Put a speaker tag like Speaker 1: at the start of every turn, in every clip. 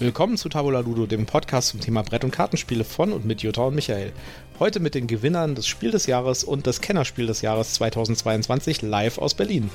Speaker 1: Willkommen zu Tabula Ludo, dem Podcast zum Thema Brett- und Kartenspiele von und mit Jutta und Michael. Heute mit den Gewinnern des Spiel des Jahres und des Kennerspiel des Jahres 2022 live aus Berlin.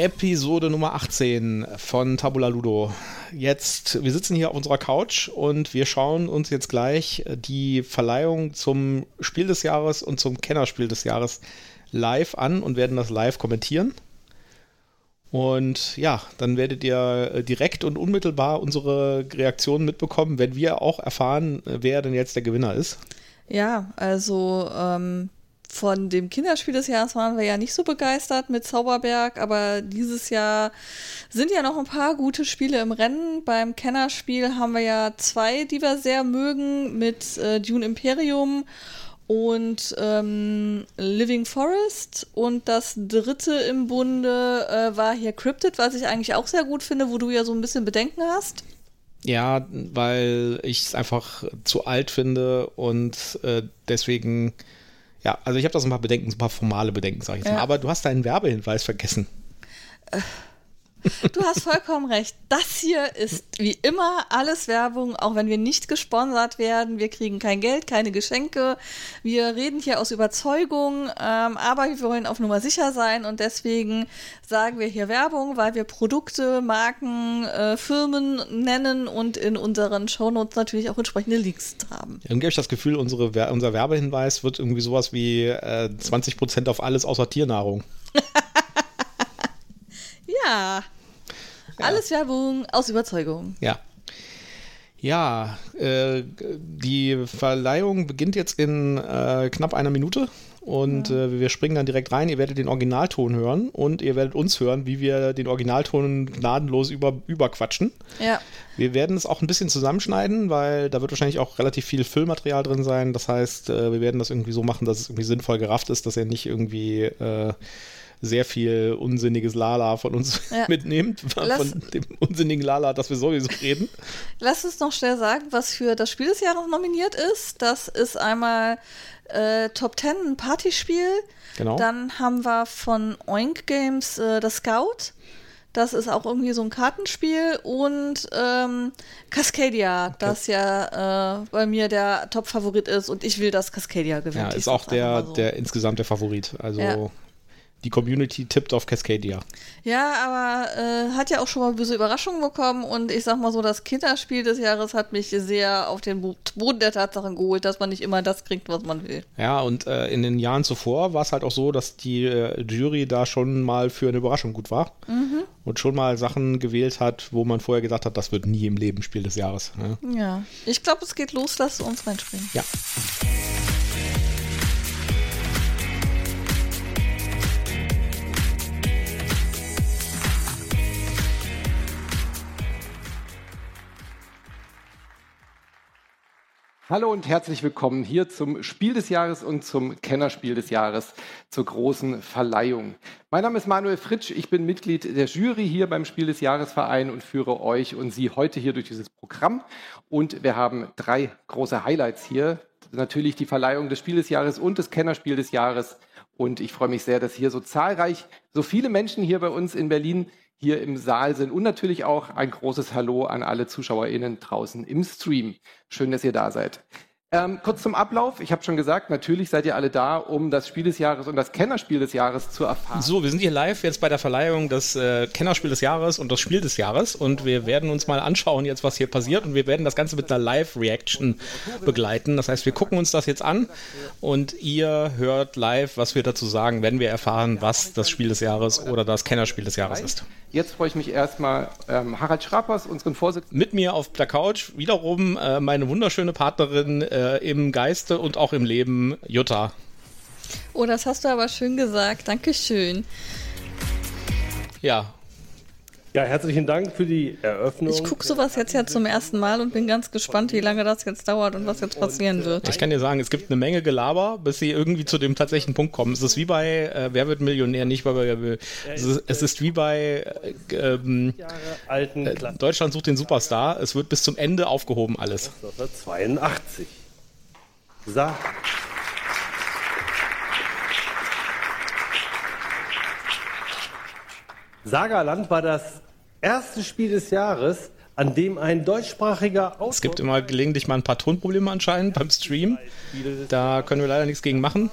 Speaker 1: Episode Nummer 18 von Tabula Ludo. Jetzt, wir sitzen hier auf unserer Couch und wir schauen uns jetzt gleich die Verleihung zum Spiel des Jahres und zum Kennerspiel des Jahres live an und werden das live kommentieren. Und ja, dann werdet ihr direkt und unmittelbar unsere Reaktionen mitbekommen, wenn wir auch erfahren, wer denn jetzt der Gewinner ist.
Speaker 2: Ja, also ähm, von dem Kinderspiel des Jahres waren wir ja nicht so begeistert mit Zauberberg, aber dieses Jahr sind ja noch ein paar gute Spiele im Rennen. Beim Kennerspiel haben wir ja zwei, die wir sehr mögen, mit äh, Dune Imperium und ähm, Living Forest. Und das dritte im Bunde äh, war hier Cryptid, was ich eigentlich auch sehr gut finde, wo du ja so ein bisschen Bedenken hast.
Speaker 1: Ja, weil ich es einfach zu alt finde und äh, deswegen ja, also ich habe da so ein paar Bedenken, so ein paar formale Bedenken, sage ich jetzt ja. mal. Aber du hast deinen Werbehinweis vergessen.
Speaker 2: Äh, du hast vollkommen recht. Das hier ist wie immer alles Werbung, auch wenn wir nicht gesponsert werden. Wir kriegen kein Geld, keine Geschenke. Wir reden hier aus Überzeugung, ähm, aber wir wollen auf Nummer sicher sein und deswegen sagen wir hier Werbung, weil wir Produkte, Marken, äh, Firmen nennen und in unseren Shownotes natürlich auch entsprechende Links haben.
Speaker 1: Irgendwie habe ich das Gefühl, unsere, unser Werbehinweis wird irgendwie sowas wie äh, 20% auf alles außer Tiernahrung.
Speaker 2: ja. Alles Werbung aus Überzeugung.
Speaker 1: Ja. Ja, äh, die Verleihung beginnt jetzt in äh, knapp einer Minute und ja. äh, wir springen dann direkt rein. Ihr werdet den Originalton hören und ihr werdet uns hören, wie wir den Originalton gnadenlos über, überquatschen.
Speaker 2: Ja.
Speaker 1: Wir werden es auch ein bisschen zusammenschneiden, weil da wird wahrscheinlich auch relativ viel Füllmaterial drin sein. Das heißt, äh, wir werden das irgendwie so machen, dass es irgendwie sinnvoll gerafft ist, dass er nicht irgendwie äh, sehr viel unsinniges Lala von uns ja. mitnehmt, Lass, von dem unsinnigen Lala, das wir sowieso reden.
Speaker 2: Lass uns noch schnell sagen, was für das Spiel des Jahres nominiert ist. Das ist einmal äh, Top 10 ein Partyspiel.
Speaker 1: Genau.
Speaker 2: Dann haben wir von Oink Games äh, das Scout. Das ist auch irgendwie so ein Kartenspiel und ähm, Cascadia, okay. das ja äh, bei mir der Top-Favorit ist und ich will, dass Cascadia gewinnt.
Speaker 1: Ja, ist auch der, so. der insgesamt der Favorit. Also ja die Community tippt auf Cascadia.
Speaker 2: Ja, aber äh, hat ja auch schon mal böse Überraschungen bekommen und ich sag mal so, das Kinderspiel des Jahres hat mich sehr auf den Boden der Tatsachen geholt, dass man nicht immer das kriegt, was man will.
Speaker 1: Ja, und äh, in den Jahren zuvor war es halt auch so, dass die äh, Jury da schon mal für eine Überraschung gut war mhm. und schon mal Sachen gewählt hat, wo man vorher gedacht hat, das wird nie im Leben Spiel des Jahres.
Speaker 2: Ne? Ja, ich glaube, es geht los, lass uns reinspringen.
Speaker 1: Ja.
Speaker 3: Hallo und herzlich willkommen hier zum Spiel des Jahres und zum Kennerspiel des Jahres zur großen Verleihung. Mein Name ist Manuel Fritsch, ich bin Mitglied der Jury hier beim Spiel des Jahresverein und führe euch und Sie heute hier durch dieses Programm. Und wir haben drei große Highlights hier. Natürlich die Verleihung des Spiel des Jahres und des Kennerspiel des Jahres. Und ich freue mich sehr, dass hier so zahlreich, so viele Menschen hier bei uns in Berlin hier im Saal sind und natürlich auch ein großes Hallo an alle ZuschauerInnen draußen im Stream. Schön, dass ihr da seid. Ähm, kurz zum Ablauf. Ich habe schon gesagt, natürlich seid ihr alle da, um das Spiel des Jahres und das Kennerspiel des Jahres zu erfahren.
Speaker 1: So, wir sind hier live jetzt bei der Verleihung des äh, Kennerspiel des Jahres und das Spiel des Jahres und wir werden uns mal anschauen jetzt, was hier passiert und wir werden das Ganze mit einer Live-Reaction begleiten. Das heißt, wir gucken uns das jetzt an und ihr hört live, was wir dazu sagen, wenn wir erfahren, was das Spiel des Jahres oder das Kennerspiel des Jahres ist.
Speaker 3: Jetzt freue ich mich erstmal ähm, Harald Schrappers, unseren Vorsitzenden.
Speaker 1: Mit mir auf der Couch wiederum äh, meine wunderschöne Partnerin äh, im Geiste und auch im Leben, Jutta.
Speaker 2: Oh, das hast du aber schön gesagt. Dankeschön.
Speaker 1: Ja.
Speaker 4: Ja, herzlichen Dank für die Eröffnung.
Speaker 2: Ich gucke sowas jetzt ja zum ersten Mal und bin ganz gespannt, wie lange das jetzt dauert und was jetzt passieren wird.
Speaker 1: Ich kann dir sagen, es gibt eine Menge Gelaber, bis sie irgendwie zu dem tatsächlichen Punkt kommen. Es ist wie bei äh, Wer wird Millionär, nicht bei Wer will. Es ist, es ist wie bei äh, ähm,
Speaker 4: alten
Speaker 1: äh, Deutschland sucht den Superstar. Es wird bis zum Ende aufgehoben alles.
Speaker 4: 1982. Sa Sagerland war das erste Spiel des Jahres, an dem ein deutschsprachiger
Speaker 1: Autor Es gibt immer gelegentlich mal ein paar Tonprobleme anscheinend beim Stream. Da können wir leider nichts gegen machen.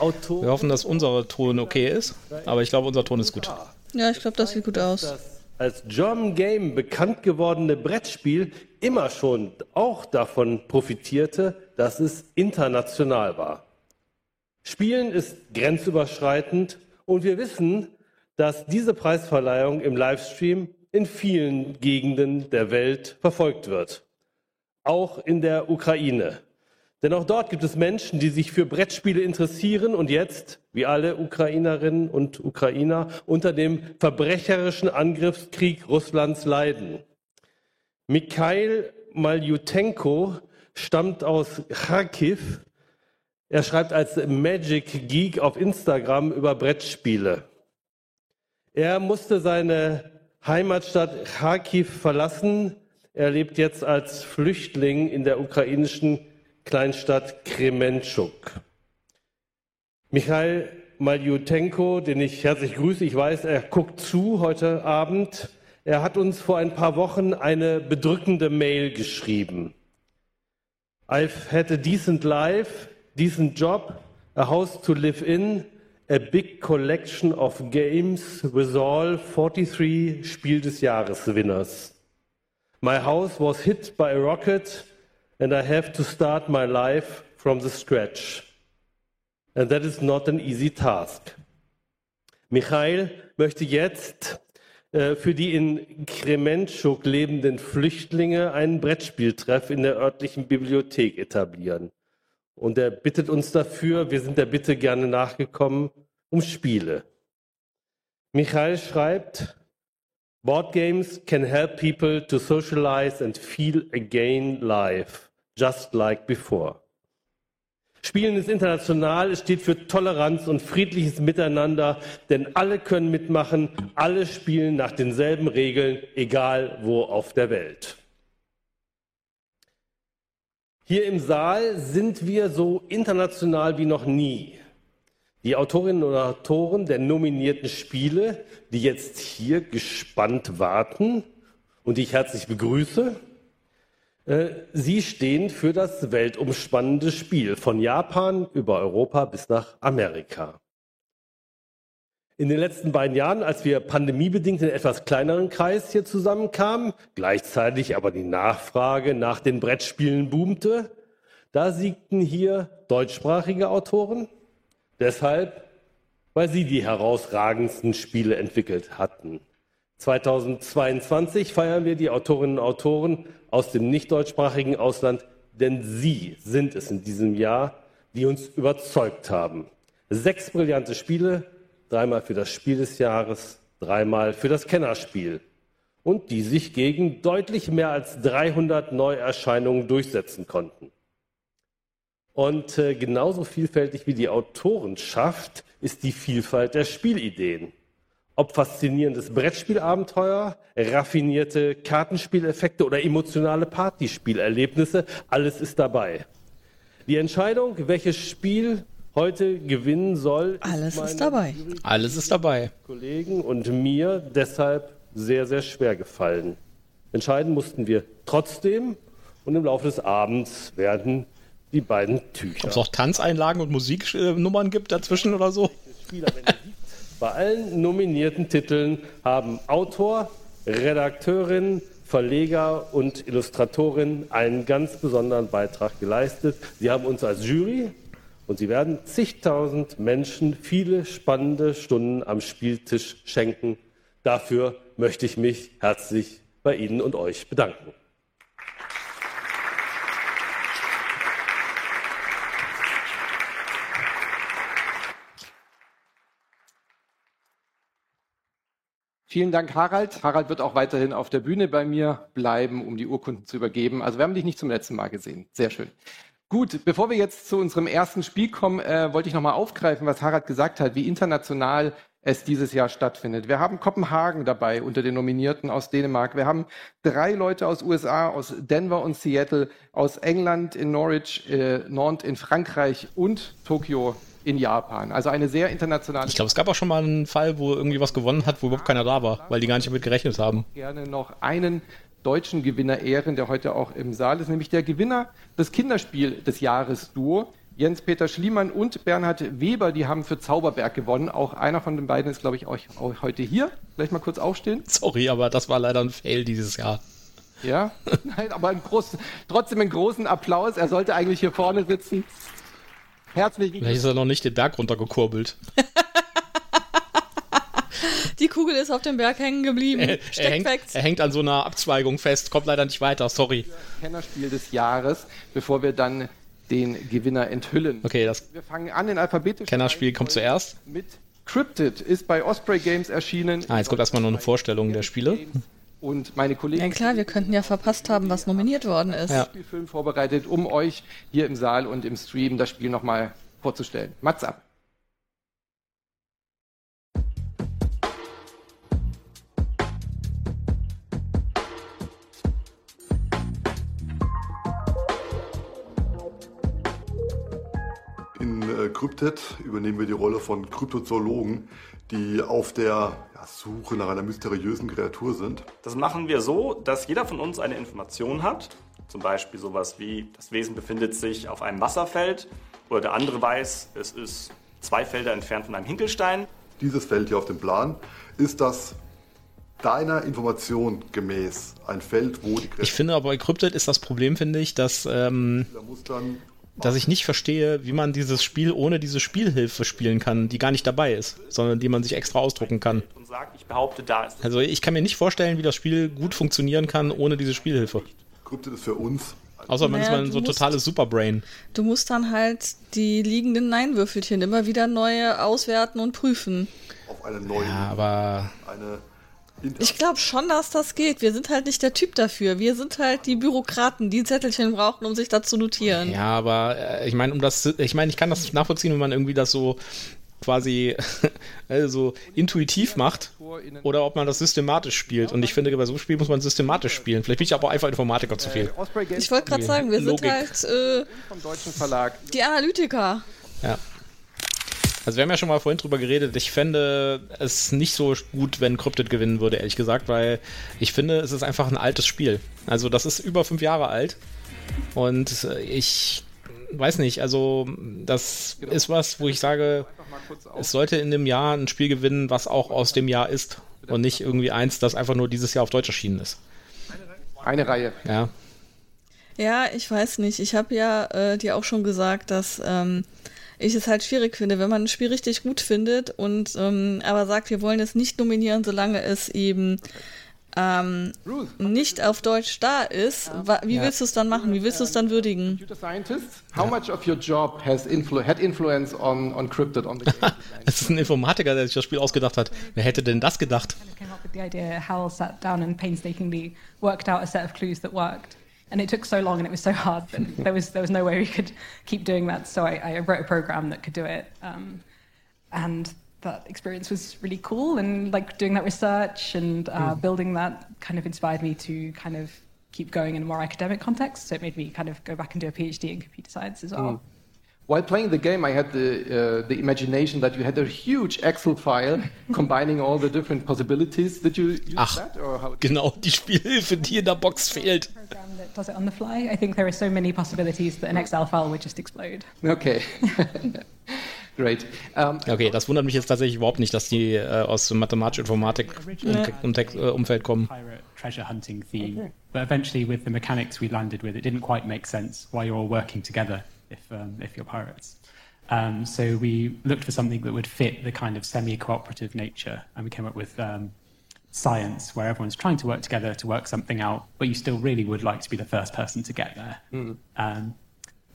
Speaker 1: Wir hoffen, dass unser Ton okay ist, aber ich glaube, unser Ton ist gut.
Speaker 2: Ja, ich glaube, das sieht gut aus.
Speaker 4: Das als German Game bekannt gewordene Brettspiel immer schon auch davon profitierte, dass es international war. Spielen ist grenzüberschreitend und wir wissen, dass diese Preisverleihung im Livestream in vielen Gegenden der Welt verfolgt wird. Auch in der Ukraine. Denn auch dort gibt es Menschen, die sich für Brettspiele interessieren und jetzt, wie alle Ukrainerinnen und Ukrainer, unter dem verbrecherischen Angriffskrieg Russlands leiden. Mikhail Maljutenko stammt aus Kharkiv. Er schreibt als Magic Geek auf Instagram über Brettspiele. Er musste seine Heimatstadt Kharkiv verlassen. Er lebt jetzt als Flüchtling in der ukrainischen Kleinstadt Kremenchuk. Michael Maljutenko, den ich herzlich grüße, ich weiß, er guckt zu heute Abend. Er hat uns vor ein paar Wochen eine bedrückende Mail geschrieben. I've had a decent life, decent job, a house to live in, a big collection of games with all 43 Spiel des Jahres Winners. My house was hit by a rocket and I have to start my life from the scratch. And that is not an easy task. Michael möchte jetzt für die in Krementschuk lebenden Flüchtlinge einen Brettspieltreff in der örtlichen Bibliothek etablieren. Und er bittet uns dafür, wir sind der Bitte gerne nachgekommen, um Spiele. Michael schreibt, Board games can help people to socialize and feel again life, just like before. Spielen ist international, es steht für Toleranz und friedliches Miteinander, denn alle können mitmachen, alle spielen nach denselben Regeln, egal wo auf der Welt. Hier im Saal sind wir so international wie noch nie. Die Autorinnen und Autoren der nominierten Spiele, die jetzt hier gespannt warten und die ich herzlich begrüße, sie stehen für das weltumspannende Spiel von Japan über Europa bis nach Amerika. In den letzten beiden Jahren, als wir pandemiebedingt in etwas kleineren Kreis hier zusammenkamen, gleichzeitig aber die Nachfrage nach den Brettspielen boomte, da siegten hier deutschsprachige Autoren, deshalb, weil sie die herausragendsten Spiele entwickelt hatten. 2022 feiern wir die Autorinnen und Autoren aus dem nicht deutschsprachigen Ausland, denn sie sind es in diesem Jahr, die uns überzeugt haben. Sechs brillante Spiele, dreimal für das Spiel des Jahres, dreimal für das Kennerspiel und die sich gegen deutlich mehr als 300 Neuerscheinungen durchsetzen konnten. Und äh, genauso vielfältig wie die Autorenschaft ist die Vielfalt der Spielideen. Ob faszinierendes Brettspielabenteuer, raffinierte Kartenspieleffekte oder emotionale Partyspielerlebnisse, alles ist dabei. Die Entscheidung, welches Spiel heute gewinnen soll,
Speaker 2: alles ist, ist dabei.
Speaker 1: Alles ist dabei.
Speaker 4: Kollegen und mir deshalb sehr, sehr schwer gefallen. Entscheiden mussten wir trotzdem und im Laufe des Abends werden die beiden Tücher.
Speaker 1: Ob es auch Tanzeinlagen und Musiknummern gibt dazwischen oder so?
Speaker 4: Bei allen nominierten Titeln haben Autor, Redakteurin, Verleger und Illustratorin einen ganz besonderen Beitrag geleistet. Sie haben uns als Jury und sie werden zigtausend Menschen viele spannende Stunden am Spieltisch schenken. Dafür möchte ich mich herzlich bei Ihnen und euch bedanken.
Speaker 3: Vielen Dank, Harald. Harald wird auch weiterhin auf der Bühne bei mir bleiben, um die Urkunden zu übergeben. Also wir haben dich nicht zum letzten Mal gesehen. Sehr schön. Gut, bevor wir jetzt zu unserem ersten Spiel kommen, äh, wollte ich nochmal aufgreifen, was Harald gesagt hat, wie international es dieses Jahr stattfindet. Wir haben Kopenhagen dabei unter den Nominierten aus Dänemark. Wir haben drei Leute aus USA, aus Denver und Seattle, aus England in Norwich, äh, Nantes in Frankreich und Tokio in Japan. Also eine sehr internationale.
Speaker 1: Ich glaube, es gab auch schon mal einen Fall, wo irgendwie was gewonnen hat, wo überhaupt keiner da war, weil die gar nicht damit gerechnet haben.
Speaker 3: Gerne noch einen deutschen Gewinner ehren, der heute auch im Saal ist, nämlich der Gewinner des Kinderspiel des Jahres Duo. Jens-Peter Schliemann und Bernhard Weber, die haben für Zauberberg gewonnen. Auch einer von den beiden ist, glaube ich, auch heute hier. Vielleicht mal kurz aufstehen.
Speaker 1: Sorry, aber das war leider ein Fail dieses Jahr.
Speaker 3: Ja, nein, aber ein groß, trotzdem einen großen Applaus. Er sollte eigentlich hier vorne sitzen.
Speaker 1: Herzlichen Glückwunsch. Vielleicht ist er noch nicht den Berg runtergekurbelt.
Speaker 2: Die Kugel ist auf dem Berg hängen geblieben.
Speaker 1: Er, er, hängt, er, hängt, an so einer Abzweigung fest, kommt leider nicht weiter, sorry.
Speaker 3: Kennerspiel des Jahres, bevor wir dann den Gewinner enthüllen.
Speaker 1: Okay, das
Speaker 3: wir fangen an in alphabetisch.
Speaker 1: Kennerspiel kommt zuerst.
Speaker 3: Mit Cryptid ist bei Osprey Games erschienen.
Speaker 1: Ah, jetzt kommt erstmal noch eine Vorstellung der Spiele.
Speaker 3: Und meine Kollegen.
Speaker 2: Ja klar, wir könnten ja verpasst haben, was nominiert worden ist.
Speaker 3: Ja. Spielfilm vorbereitet, um euch hier im Saal und im Stream das Spiel nochmal vorzustellen. Mats ab.
Speaker 5: In äh, Cryptet übernehmen wir die Rolle von Kryptozoologen, die auf der Suche nach einer mysteriösen Kreatur sind.
Speaker 6: Das machen wir so, dass jeder von uns eine Information hat. Zum Beispiel sowas wie, das Wesen befindet sich auf einem Wasserfeld oder der andere weiß, es ist zwei Felder entfernt von einem Hinkelstein.
Speaker 5: Dieses Feld hier auf dem Plan ist das deiner Information gemäß ein Feld, wo die
Speaker 1: Kreatur... Ich finde aber bei Cryptid ist das Problem, finde ich, dass... Ähm, dass ich nicht verstehe, wie man dieses Spiel ohne diese Spielhilfe spielen kann, die gar nicht dabei ist, sondern die man sich extra ausdrucken kann. Also ich kann mir nicht vorstellen, wie das Spiel gut funktionieren kann ohne diese Spielhilfe.
Speaker 5: Kryptid ist für uns
Speaker 1: Außer man naja, ist man so musst, totales Superbrain.
Speaker 2: Du musst dann halt die liegenden Nein-Würfelchen immer wieder neu auswerten und prüfen.
Speaker 5: Auf eine neue.
Speaker 1: Ja, aber.
Speaker 5: Eine
Speaker 2: ich glaube schon, dass das geht. Wir sind halt nicht der Typ dafür. Wir sind halt die Bürokraten, die Zettelchen brauchen, um sich da zu notieren.
Speaker 1: Ja, aber äh, ich meine, um das, ich meine, ich kann das nachvollziehen, wenn man irgendwie das so quasi also intuitiv macht oder ob man das systematisch spielt. Und ich finde, bei so einem Spiel muss man systematisch spielen. Vielleicht bin ich aber einfach Informatiker zu viel.
Speaker 2: Ich wollte gerade sagen, wir Logik. sind halt äh, die Analytiker.
Speaker 1: Ja. Also wir haben ja schon mal vorhin drüber geredet. Ich fände es nicht so gut, wenn Cryptid gewinnen würde, ehrlich gesagt, weil ich finde, es ist einfach ein altes Spiel. Also das ist über fünf Jahre alt und ich weiß nicht, also das genau. ist was, wo ich sage, es sollte in dem Jahr ein Spiel gewinnen, was auch aus dem Jahr ist und nicht irgendwie eins, das einfach nur dieses Jahr auf Deutsch erschienen ist.
Speaker 3: Eine Reihe.
Speaker 1: Ja.
Speaker 2: Ja, ich weiß nicht. Ich habe ja äh, dir auch schon gesagt, dass ähm, ich es halt schwierig finde, wenn man ein Spiel richtig gut findet und ähm, aber sagt, wir wollen es nicht nominieren, solange es eben ähm, nicht auf Deutsch da ist, wie willst du es dann machen? Wie willst du es dann würdigen? Computer scientist,
Speaker 3: how much of your job has influ had influence on, on Cryptid on the game
Speaker 1: Es ist ein Informatiker, der sich das Spiel ausgedacht hat. Wer hätte denn das gedacht?
Speaker 7: Hal sat down and painstakingly worked out a set of clues that worked. and it took so long and it was so hard that there was there was no way we could keep doing that. So I, I wrote a program that could do it, um, and that experience was really cool. And like doing that research and uh, mm. building that kind of inspired me to kind of keep going in a more academic context. So it made me kind of go back and do a PhD in computer science as well. Mm.
Speaker 3: While playing the game, I had the, uh, the imagination that you had a huge Excel file combining all the different possibilities. Did you use
Speaker 1: Ach, that? Or how genau, die Spielhilfe, die in der Box fehlt.
Speaker 7: that Does it on the fly? I think there are so many possibilities that an Excel file would just explode.
Speaker 3: Okay. Great.
Speaker 1: Um, okay, das wundert mich jetzt tatsächlich überhaupt nicht, dass die äh, aus Mathematik-Informatik-Umfeld äh, kommen.
Speaker 8: Treasure hunting theme, okay. but eventually with the mechanics we landed with, it didn't quite make sense why you're all working together. if, um, if you're pirates. Um, so we looked for something that would fit the kind of semi-cooperative nature, and we came up with um, science, where everyone's trying to work together to work something out, but you still really would like to be the first person to get there. Mm.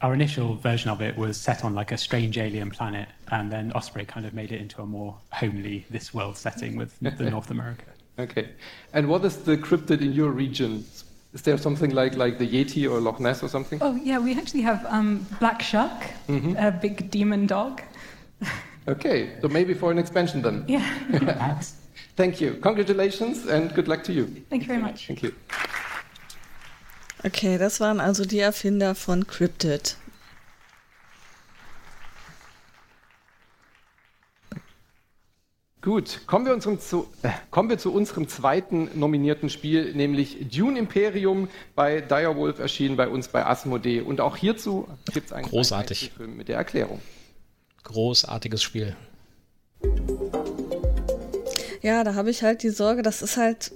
Speaker 8: Our initial version of it was set on like a strange alien planet, and then Osprey kind of made it into a more homely, this world setting with the North America.
Speaker 3: Okay. And what is the cryptid in your region? Is there something like, like the Yeti or Loch Ness or something?
Speaker 7: Oh, yeah, we actually have um, Black Shark, a big demon dog.
Speaker 3: Okay, so maybe for an expansion then.
Speaker 7: Yeah.
Speaker 3: Thank you. Congratulations and good luck to you.
Speaker 7: Thank you very much.
Speaker 3: Thank you.
Speaker 2: Okay, das waren also die Erfinder von Cryptid.
Speaker 3: Gut, kommen wir, unserem zu, äh, kommen wir zu unserem zweiten nominierten Spiel, nämlich Dune Imperium bei Direwolf erschienen bei uns bei Asmodee. Und auch hierzu gibt es einen
Speaker 1: Großartig.
Speaker 3: Film mit der Erklärung.
Speaker 1: Großartiges Spiel.
Speaker 2: Ja, da habe ich halt die Sorge, das ist halt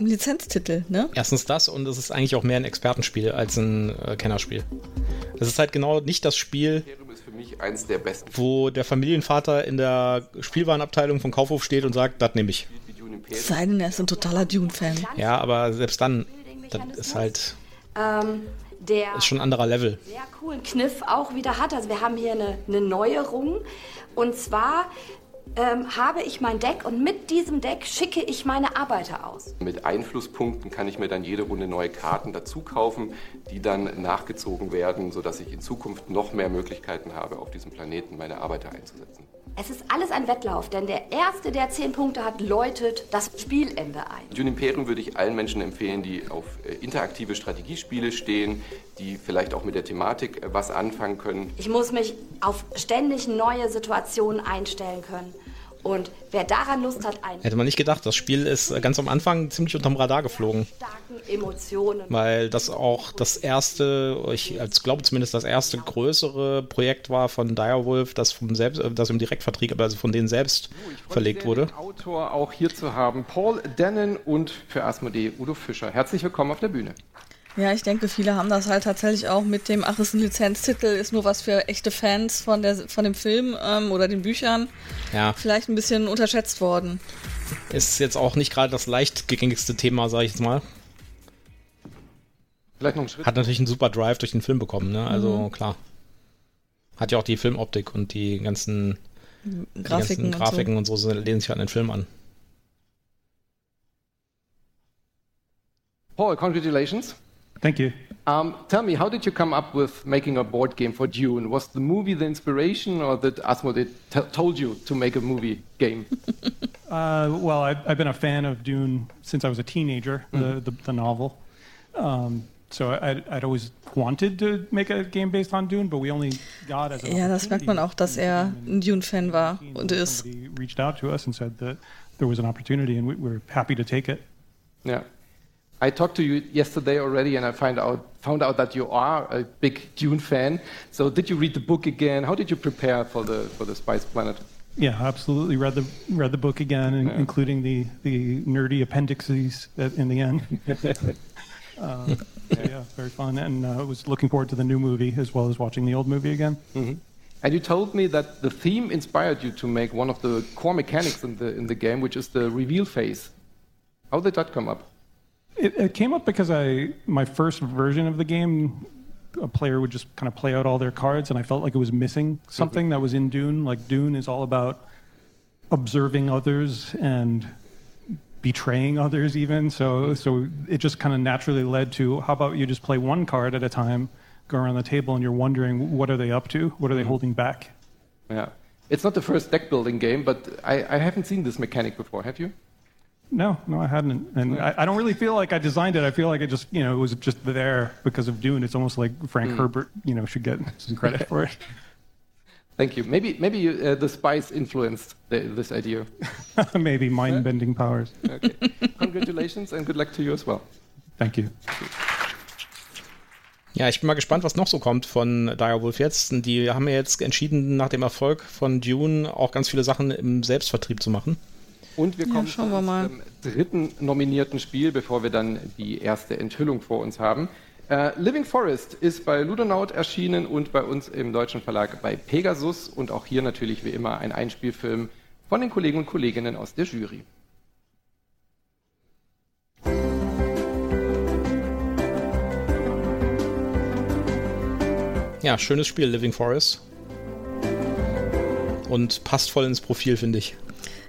Speaker 2: ein Lizenztitel, ne?
Speaker 1: Erstens das und es ist eigentlich auch mehr ein Expertenspiel als ein äh, Kennerspiel. Es ist halt genau nicht das Spiel,
Speaker 3: Imperium ist für mich eins der besten
Speaker 1: wo der Familienvater in der Spielwarenabteilung vom Kaufhof steht und sagt, das nehme ich.
Speaker 2: Sei denn, er ist ein totaler Dune-Fan.
Speaker 1: Ja, aber selbst dann, das ist halt
Speaker 9: ähm, der
Speaker 1: ist schon ein anderer Level.
Speaker 9: sehr coolen Kniff auch wieder hat. Also wir haben hier eine, eine Neuerung. Und zwar ähm, habe ich mein Deck und mit diesem Deck schicke ich meine Arbeiter aus.
Speaker 3: Mit Einflusspunkten kann ich mir dann jede Runde neue Karten dazu kaufen, die dann nachgezogen werden, sodass ich in Zukunft noch mehr Möglichkeiten habe, auf diesem Planeten meine Arbeiter einzusetzen.
Speaker 9: Es ist alles ein Wettlauf, denn der Erste, der zehn Punkte hat, läutet das Spielende ein.
Speaker 3: Dune Imperium würde ich allen Menschen empfehlen, die auf äh, interaktive Strategiespiele stehen, die vielleicht auch mit der Thematik äh, was anfangen können.
Speaker 9: Ich muss mich auf ständig neue Situationen einstellen können. Und wer daran Lust hat, einen
Speaker 1: Hätte man nicht gedacht, das Spiel ist äh, ganz am Anfang ziemlich unterm Radar geflogen.
Speaker 9: starken Emotionen.
Speaker 1: weil das auch das erste, ich glaube zumindest das erste größere Projekt war von Direwolf, das vom selbst, äh, das im Direktvertrieb, also von denen selbst verlegt wurde.
Speaker 3: Den Autor auch hier zu haben, Paul Dennen und für Asmodee Udo Fischer. Herzlich willkommen auf der Bühne.
Speaker 2: Ja, ich denke, viele haben das halt tatsächlich auch mit dem, ach, ist ein Lizenztitel, ist nur was für echte Fans von, der, von dem Film ähm, oder den Büchern,
Speaker 1: Ja,
Speaker 2: vielleicht ein bisschen unterschätzt worden.
Speaker 1: ist jetzt auch nicht gerade das leichtgängigste Thema, sage ich jetzt mal.
Speaker 3: Vielleicht noch einen Schritt.
Speaker 1: Hat natürlich einen super Drive durch den Film bekommen, ne? Also klar. Hat ja auch die Filmoptik und die ganzen die
Speaker 2: Grafiken,
Speaker 1: ganzen Grafiken und so, so lehnen sich an den Film an.
Speaker 3: Paul, congratulations.
Speaker 10: Thank you.
Speaker 3: Um, tell me, how did you come up with making a board game for Dune? Was the movie the inspiration, or did Asmodee t- told you to make a movie game?
Speaker 10: Uh, well, I've, I've been a fan of Dune since I was a teenager, the, the, the novel. Um, so I'd, I'd always wanted to make a game based on Dune, but we only got as an
Speaker 2: Ja, das merkt man auch, dass er ein Dune-Fan war und ist.
Speaker 10: Somebody reached out to us and said that there was an opportunity, and we were happy to take it.
Speaker 3: Yeah. I talked to you yesterday already, and I find out, found out that you are a big Dune fan. So, did you read the book again? How did you prepare for the for the Spice Planet?
Speaker 10: Yeah, absolutely. Read the read the book again, in- including the the nerdy appendices in the end. uh, yeah, yeah, very fun, and uh, was looking forward to the new movie as well as watching the old movie again.
Speaker 3: And you told me that the theme inspired you to make one of the core mechanics in the in the game, which is the reveal phase. How did that come up?
Speaker 10: It, it came up because I my first version of the game, a player would just kind of play out all their cards, and I felt like it was missing something that was in Dune. Like Dune is all about observing others and betraying others, even. So so it just kind of naturally led to how about you just play one card at a time, go around the table, and you're wondering what are they up to, what are they mm-hmm. holding back.
Speaker 3: Yeah. It's not the first deck building game, but I, I haven't seen this mechanic before. Have you?
Speaker 10: No, no, I hadn't, and I, I don't really feel like I designed it. I feel like it just, you know, it was just there because of Dune. It's almost like Frank Herbert, you know, should get some credit for it.
Speaker 3: Thank you. Maybe maybe you, uh, the spice influenced the, this idea.
Speaker 10: Maybe mind-bending powers.
Speaker 3: Okay. Congratulations and good luck to you as well.
Speaker 10: Thank you.
Speaker 1: Ja, ich bin mal gespannt, was noch so kommt von Direwolf jetzt. Die haben ja jetzt entschieden, nach dem Erfolg von Dune auch ganz viele Sachen im Selbstvertrieb zu machen.
Speaker 3: Und wir kommen
Speaker 2: schauen
Speaker 3: zu unserem dritten nominierten Spiel, bevor wir dann die erste Enthüllung vor uns haben. Äh, Living Forest ist bei Ludonaut erschienen und bei uns im deutschen Verlag bei Pegasus und auch hier natürlich wie immer ein Einspielfilm von den Kollegen und Kolleginnen aus der Jury.
Speaker 1: Ja, schönes Spiel, Living Forest. Und passt voll ins Profil, finde ich.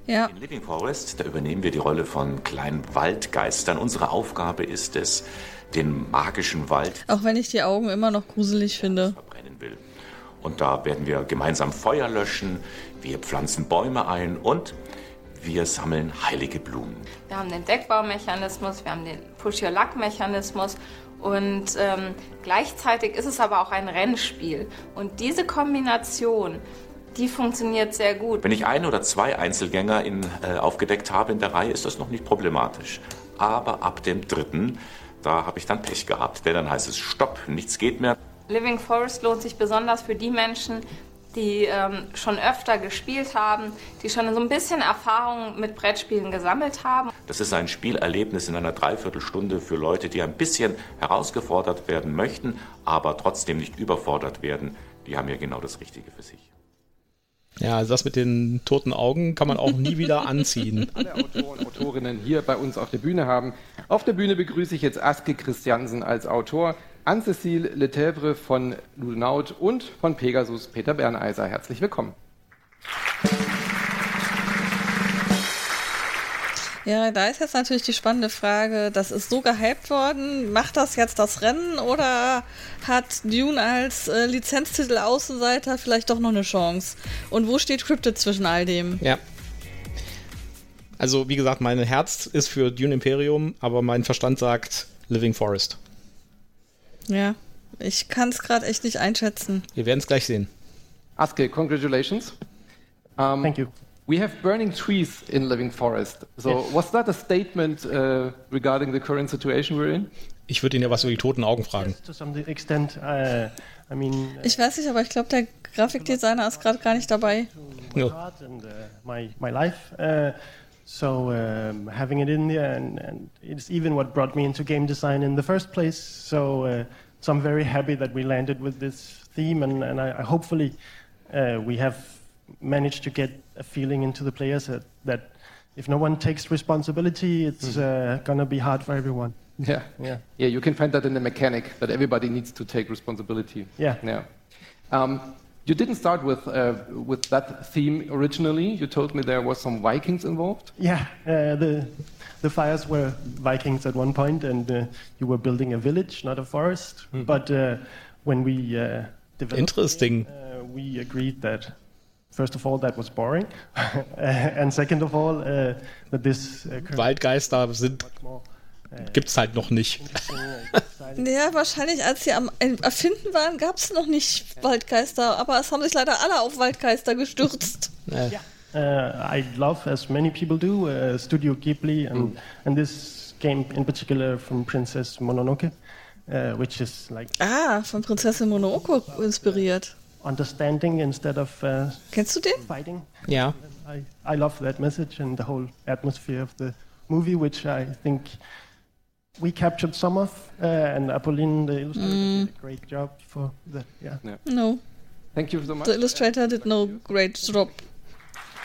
Speaker 2: Ja.
Speaker 11: In Living Forest, da übernehmen wir die Rolle von kleinen Waldgeistern. Unsere Aufgabe ist es, den magischen Wald
Speaker 2: Auch wenn ich die Augen immer noch gruselig finde.
Speaker 11: verbrennen will. Und da werden wir gemeinsam Feuer löschen, wir pflanzen Bäume ein und wir sammeln heilige Blumen.
Speaker 12: Wir haben den Deckbaumechanismus, wir haben den Push-Your-Luck-Mechanismus und ähm, gleichzeitig ist es aber auch ein Rennspiel. Und diese Kombination, die funktioniert sehr gut.
Speaker 11: Wenn ich ein oder zwei Einzelgänger in, äh, aufgedeckt habe in der Reihe, ist das noch nicht problematisch. Aber ab dem dritten, da habe ich dann Pech gehabt, denn dann heißt es Stopp, nichts geht mehr.
Speaker 12: Living Forest lohnt sich besonders für die Menschen, die ähm, schon öfter gespielt haben, die schon so ein bisschen Erfahrung mit Brettspielen gesammelt haben.
Speaker 11: Das ist ein Spielerlebnis in einer Dreiviertelstunde für Leute, die ein bisschen herausgefordert werden möchten, aber trotzdem nicht überfordert werden. Die haben ja genau das Richtige für sich.
Speaker 1: Ja, also das mit den toten Augen kann man auch nie wieder anziehen.
Speaker 3: alle Autoren und Autorinnen hier bei uns auf der Bühne haben. Auf der Bühne begrüße ich jetzt Aske Christiansen als Autor, Anne-Cécile Letèvre von Lunaut und von Pegasus Peter Berneiser. Herzlich willkommen.
Speaker 2: Ja, da ist jetzt natürlich die spannende Frage, das ist so gehypt worden, macht das jetzt das Rennen oder hat Dune als äh, Lizenztitel Außenseiter vielleicht doch noch eine Chance? Und wo steht Cryptid zwischen all dem?
Speaker 1: Ja. Also, wie gesagt, mein Herz ist für Dune Imperium, aber mein Verstand sagt Living Forest.
Speaker 2: Ja, ich kann es gerade echt nicht einschätzen.
Speaker 1: Wir werden es gleich sehen.
Speaker 3: Aske, congratulations. Um,
Speaker 13: Thank you.
Speaker 3: We have burning trees in Living Forest. So,
Speaker 13: Yes.
Speaker 3: was that a statement uh, regarding the current situation we're in?
Speaker 1: Ich würde ihn ja was über die toten Augen fragen.
Speaker 13: To some extent, uh, I mean,
Speaker 2: Ich weiß nicht, aber ich glaube, der Grafikdesigner ist gerade gar nicht dabei.
Speaker 13: my
Speaker 1: No.
Speaker 13: heart and uh, my my life. Uh, so um, having it in there, and, and it's even what brought me into game design in the first place. So uh, so I'm very happy that we landed with this theme, and and I, I hopefully uh, we have managed to get a feeling into the players that, that if no one takes responsibility, it's uh, gonna be hard for everyone.
Speaker 3: Yeah.
Speaker 13: Yeah.
Speaker 3: Yeah, you can find that in the mechanic that everybody needs to take responsibility.
Speaker 13: Yeah.
Speaker 3: Yeah. Um, you didn't start with uh, with that theme originally. You told me there was some Vikings involved.
Speaker 13: Yeah, uh, the the fires were Vikings at one point, and uh, you were building a village, not a forest. But uh, when we uh, developed,
Speaker 1: Interesting.
Speaker 13: uh, we agreed that first of all that was boring, and second of all uh, that this uh,
Speaker 1: Waldgeister sind,
Speaker 13: more
Speaker 1: gibt's halt noch nicht.
Speaker 13: uh.
Speaker 2: Ja, wahrscheinlich, als sie am Erfinden waren, gab es noch nicht Waldgeister, aber es haben sich leider alle auf Waldgeister gestürzt.
Speaker 1: Äh,
Speaker 13: Uh, I love, as many people do, uh, Studio Ghibli, and, and this game in particular from Princess Mononoke, uh, which is like
Speaker 2: Ah, von Prinzessin Monooko inspiriert.
Speaker 13: Understanding instead of uh,
Speaker 2: Kennst du den?
Speaker 13: fighting.
Speaker 1: ja.
Speaker 13: I, I love that message and the whole atmosphere of the movie, which I think we captured some of, uh, and Apolline, the illustrator, did a great job for that. Yeah.
Speaker 2: No.
Speaker 3: Thank you so much.
Speaker 2: The illustrator did no great job.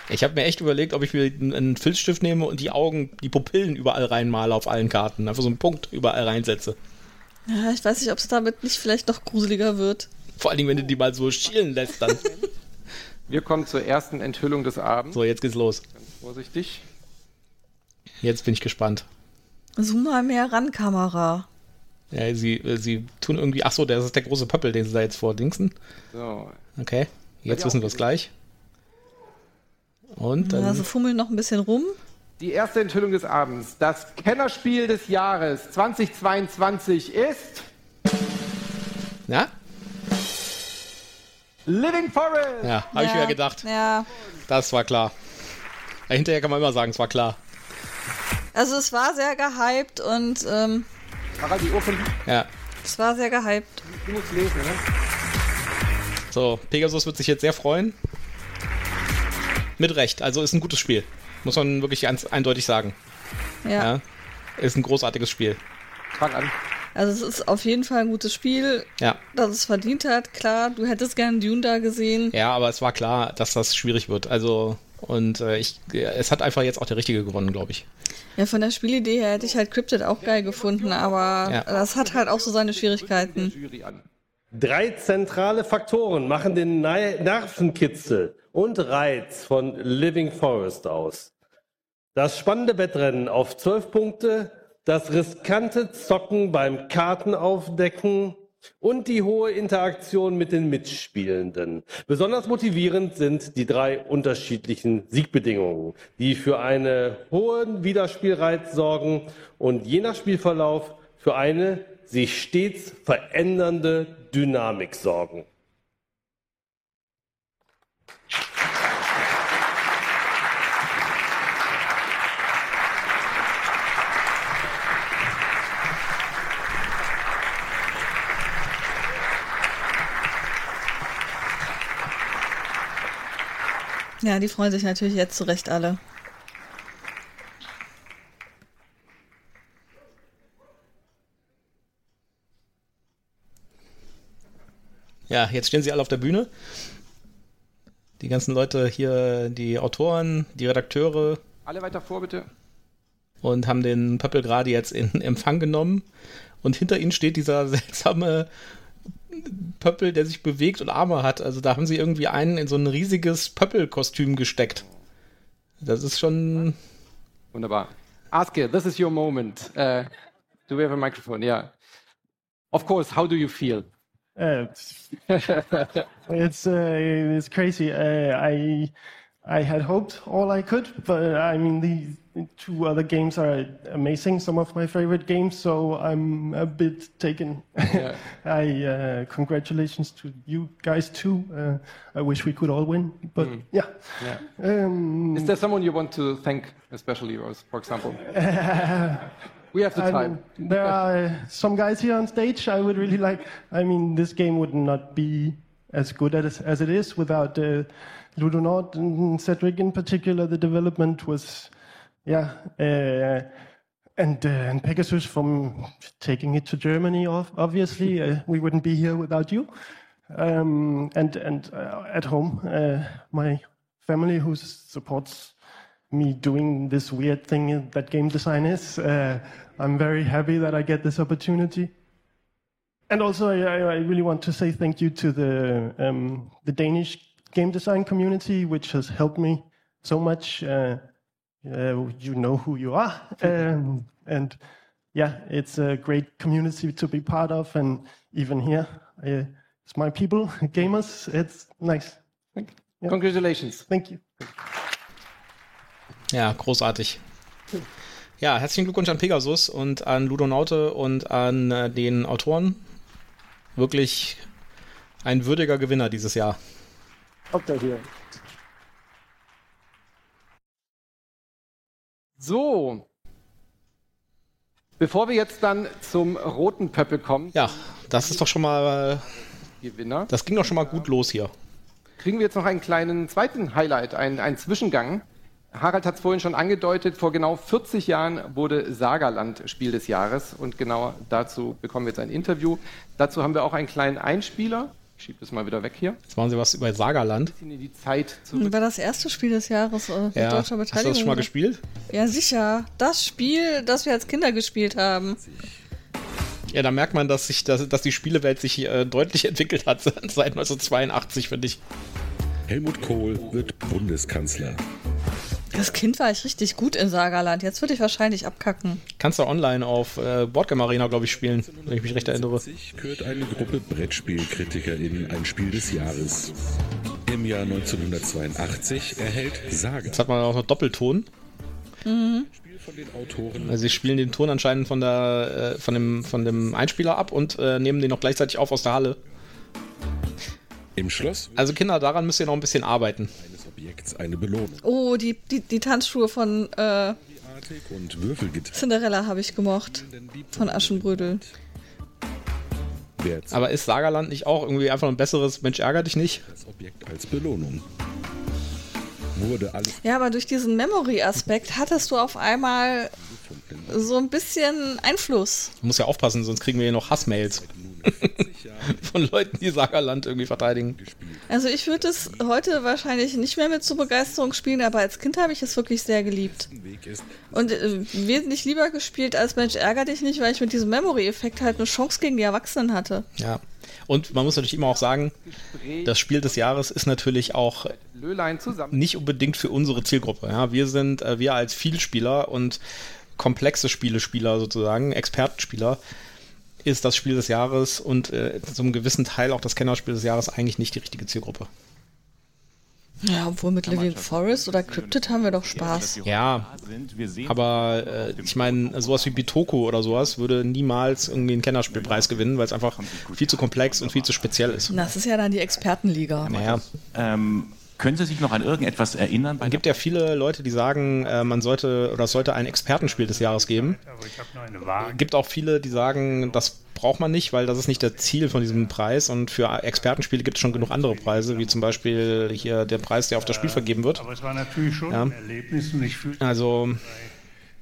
Speaker 1: Ich habe mir echt überlegt, ob ich mir einen einen Filzstift nehme und die Augen, die Pupillen überall reinmale auf allen Karten. Einfach so einen Punkt überall reinsetze.
Speaker 2: Ja, ich weiß nicht, ob es damit nicht vielleicht noch gruseliger wird.
Speaker 1: Vor allen Dingen, wenn du die mal so schielen lässt, dann.
Speaker 3: Wir kommen zur ersten Enthüllung des Abends.
Speaker 1: So, jetzt geht's los.
Speaker 3: Vorsichtig.
Speaker 1: Jetzt bin ich gespannt.
Speaker 2: Zoom mal mehr ran, Kamera.
Speaker 1: Ja, sie, äh, sie tun irgendwie. Ach so, das ist der große Pöppel, den sie da jetzt vordingsen.
Speaker 3: So.
Speaker 1: Okay, jetzt wissen wir es gleich. Und dann.
Speaker 2: Sie fummeln noch ein bisschen rum.
Speaker 3: Die erste Enthüllung des Abends. Das Kennerspiel des Jahres 2022 ist
Speaker 1: ja?
Speaker 3: Living Forest.
Speaker 1: Ja, habe ich
Speaker 2: ja,
Speaker 1: mir gedacht.
Speaker 2: Ja.
Speaker 1: Das war klar. Hinterher kann man immer sagen, es war klar.
Speaker 2: Also es war sehr gehypt und ähm,
Speaker 3: Harald, die Uhr von
Speaker 1: Ja.
Speaker 2: es war sehr gehypt.
Speaker 3: Du musst lesen, ne?
Speaker 1: So, Pegasus wird sich jetzt sehr freuen. Mit Recht. Also ist ein gutes Spiel. Muss man wirklich ganz eindeutig sagen.
Speaker 2: Ja.
Speaker 1: Ja. Ist ein großartiges Spiel.
Speaker 3: Fang an.
Speaker 2: Also es ist auf jeden Fall ein gutes Spiel,
Speaker 1: Ja.
Speaker 2: das es verdient hat. Klar, du hättest gern Dune da gesehen.
Speaker 1: Ja, aber es war klar, dass das schwierig wird. Also, und äh, ich, es hat einfach jetzt auch der Richtige gewonnen, glaube ich.
Speaker 2: Ja, von der Spielidee her hätte ich halt Cryptid auch geil gefunden, aber
Speaker 1: Ja.
Speaker 2: das hat halt auch so seine Schwierigkeiten.
Speaker 3: Jury an.
Speaker 4: Drei zentrale Faktoren machen den Nervenkitzel und Reiz von Living Forest aus. Das spannende Wettrennen auf zwölf Punkte, das riskante Zocken beim Kartenaufdecken und die hohe Interaktion mit den Mitspielenden. Besonders motivierend sind die drei unterschiedlichen Siegbedingungen, die für einen hohen Wiederspielreiz sorgen und je nach Spielverlauf für eine sich stets verändernde Dynamik sorgen.
Speaker 2: Ja, die freuen sich natürlich jetzt zu Recht alle.
Speaker 1: Ja, jetzt stehen sie alle auf der Bühne. Die ganzen Leute hier, die Autoren, die Redakteure.
Speaker 3: Alle weiter vor, bitte.
Speaker 1: Und haben den Pöppel gerade jetzt in Empfang genommen. Und hinter ihnen steht dieser seltsame Pöppel, der sich bewegt und Arme hat. Also da haben sie irgendwie einen in so ein riesiges Pöppelkostüm gesteckt. Das ist schon.
Speaker 3: Wunderbar. Aske, this is your moment. Uh, do we have a microphone? Yeah. Of course, how do you feel?
Speaker 13: Uh, it's uh, it's crazy. Uh, I I had hoped all I could, but I mean the two other games are amazing. Some of my favorite games, so I'm a bit taken. Yeah. I uh, congratulations to you guys too. Uh, I wish we could all win, but mm. yeah.
Speaker 3: yeah. Um, Is there someone you want to thank, especially, Rose, for example? We have the time.
Speaker 13: there are some guys here on stage I would really like. I mean, this game would not be as good as, as it is without uh, Ludonaut and Cedric in particular. The development was, yeah, uh, and, uh, and Pegasus from taking it to Germany. Obviously, uh, we wouldn't be here without you. Um, and and uh, at home, uh, my family who supports me doing this weird thing that game design is. Uh, I'm very happy that I get this opportunity. And also, I, I really want to say thank you to the, um, the Danish game design community, which has helped me so much. Uh, you know who you are. Um, and yeah, it's a great community to be part of. And even here, uh, it's my people, gamers. It's nice.
Speaker 3: Thank yeah. Congratulations.
Speaker 13: Thank you.
Speaker 1: Ja, großartig. Ja, herzlichen Glückwunsch an Pegasus und an Ludonaute und an äh, den Autoren. Wirklich ein würdiger Gewinner dieses Jahr.
Speaker 13: Hauptsache hier.
Speaker 3: So. Bevor wir jetzt dann zum roten Pöppel kommen.
Speaker 1: Ja, das ist doch schon mal.
Speaker 3: Äh, Gewinner.
Speaker 1: Das ging doch schon mal gut los hier.
Speaker 3: Kriegen wir jetzt noch einen kleinen zweiten Highlight, einen, einen Zwischengang. Harald hat es vorhin schon angedeutet, vor genau 40 Jahren wurde Sagerland Spiel des Jahres und genau dazu bekommen wir jetzt ein Interview. Dazu haben wir auch einen kleinen Einspieler. Ich schiebe das mal wieder weg hier.
Speaker 1: Jetzt machen Sie was über Sagerland.
Speaker 3: In die Zeit
Speaker 2: zurück. War das erste Spiel des Jahres äh, mit
Speaker 1: ja.
Speaker 2: deutscher Beteiligung?
Speaker 1: Hast du das schon mal gespielt?
Speaker 2: Ja, sicher. Das Spiel, das wir als Kinder gespielt haben.
Speaker 1: Ja, da merkt man, dass, sich, dass, dass die Spielewelt sich äh, deutlich entwickelt hat seit 1982, finde ich.
Speaker 14: Helmut Kohl wird Bundeskanzler.
Speaker 2: Das Kind war ich richtig gut in Sagerland. Jetzt würde ich wahrscheinlich abkacken.
Speaker 1: Kannst du online auf äh, Boardgame Arena, glaube ich, spielen, wenn ich mich recht erinnere.
Speaker 14: kürt eine Gruppe Brettspielkritiker in ein Spiel des Jahres. Im Jahr 1982 erhält Saga.
Speaker 1: Jetzt hat man auch noch Doppelton.
Speaker 2: Mhm.
Speaker 1: Also sie spielen den Ton anscheinend von, der, äh, von, dem, von dem Einspieler ab und äh, nehmen den noch gleichzeitig auf aus der Halle.
Speaker 14: Im Schloss?
Speaker 1: Also Kinder, daran müsst ihr noch ein bisschen arbeiten.
Speaker 14: Objekts eine Belohnung.
Speaker 2: Oh, die, die, die Tanzschuhe von äh,
Speaker 14: und Würfelgitter.
Speaker 2: Cinderella habe ich gemocht. Von Aschenbrödel.
Speaker 1: Aber ist Sagerland nicht auch irgendwie einfach ein besseres Mensch ärger dich nicht?
Speaker 14: Das Objekt als Belohnung. Wurde alles.
Speaker 2: Ja, aber durch diesen Memory-Aspekt hattest du auf einmal so ein bisschen Einfluss.
Speaker 1: Du musst ja aufpassen, sonst kriegen wir hier noch Hassmails. Von Leuten, die Sagerland irgendwie verteidigen.
Speaker 2: Also ich würde es heute wahrscheinlich nicht mehr mit so Begeisterung spielen, aber als Kind habe ich es wirklich sehr geliebt. Und äh, wesentlich lieber gespielt als Mensch ärger dich nicht, weil ich mit diesem Memory-Effekt halt eine Chance gegen die Erwachsenen hatte.
Speaker 1: Ja. Und man muss natürlich immer auch sagen, das Spiel des Jahres ist natürlich auch nicht unbedingt für unsere Zielgruppe. Ja, wir sind, äh, wir als Vielspieler und komplexe Spielespieler sozusagen, Expertenspieler, ist das Spiel des Jahres und äh, zum gewissen Teil auch das Kennerspiel des Jahres eigentlich nicht die richtige Zielgruppe.
Speaker 2: Ja, obwohl mit Living Forest oder Cryptid haben wir doch Spaß.
Speaker 1: Ja, aber äh, ich meine, sowas wie Bitoku oder sowas würde niemals irgendwie einen Kennerspielpreis gewinnen, weil es einfach viel zu komplex und viel zu speziell ist.
Speaker 2: Das ist ja dann die Expertenliga.
Speaker 1: Naja.
Speaker 11: Ähm, können Sie sich noch an irgendetwas erinnern?
Speaker 1: Es gibt ja viele Leute, die sagen, äh, man sollte oder es sollte ein Expertenspiel des Jahres geben. Es gibt auch viele, die sagen, das braucht man nicht, weil das ist nicht das Ziel von diesem Preis. Und für Expertenspiele gibt es schon genug andere Preise, wie zum Beispiel hier der Preis, der auf das Spiel vergeben wird.
Speaker 15: Aber es war natürlich schon
Speaker 1: Ja.
Speaker 15: ein Erlebnis und ich fühlte
Speaker 1: Also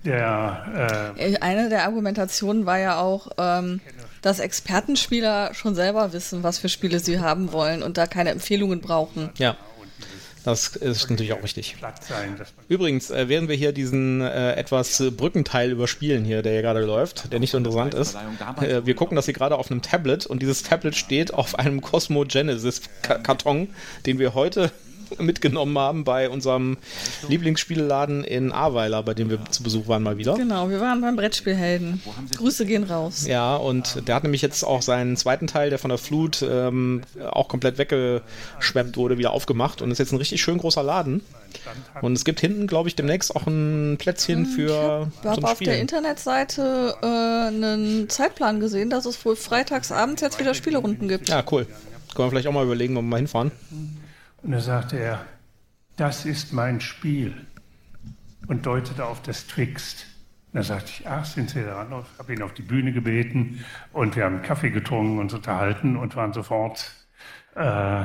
Speaker 15: der äh,
Speaker 2: Eine der Argumentationen war ja auch, ähm, dass Expertenspieler schon selber wissen, was für Spiele sie haben wollen und da keine Empfehlungen brauchen.
Speaker 1: Ja, das ist natürlich auch
Speaker 15: man
Speaker 1: Übrigens, äh, während wir hier diesen äh, etwas äh, Brückenteil überspielen hier, der hier gerade läuft, der nicht so interessant ist, äh, wir gucken das hier gerade auf einem Tablet und dieses Tablet steht auf einem Cosmo Genesis Ka- Karton, den wir heute mitgenommen haben bei unserem Lieblingsspieleladen in Ahrweiler, bei dem wir zu Besuch waren mal wieder.
Speaker 2: Genau, wir waren beim Brettspielhelden. Grüße gehen raus.
Speaker 1: Ja, und der hat nämlich jetzt auch seinen zweiten Teil, der von der Flut ähm, auch komplett weggeschwemmt wurde, wieder aufgemacht und ist jetzt ein richtig schön großer Laden. Und es gibt hinten, glaube ich, demnächst auch ein Plätzchen für
Speaker 2: Ich habe
Speaker 1: zum
Speaker 2: auf der. Internetseite äh, einen Zeitplan gesehen, dass es wohl freitags abends jetzt wieder Spielerunden gibt.
Speaker 1: Ja, cool. Können wir vielleicht auch mal überlegen, ob wir mal hinfahren.
Speaker 15: Und da sagte er, das ist mein Spiel. Und deutete auf das Twixt. Und da sagte ich, ach, sind Sie dran? Und habe ihn auf die Bühne gebeten und wir haben Kaffee getrunken und uns unterhalten und waren sofort äh,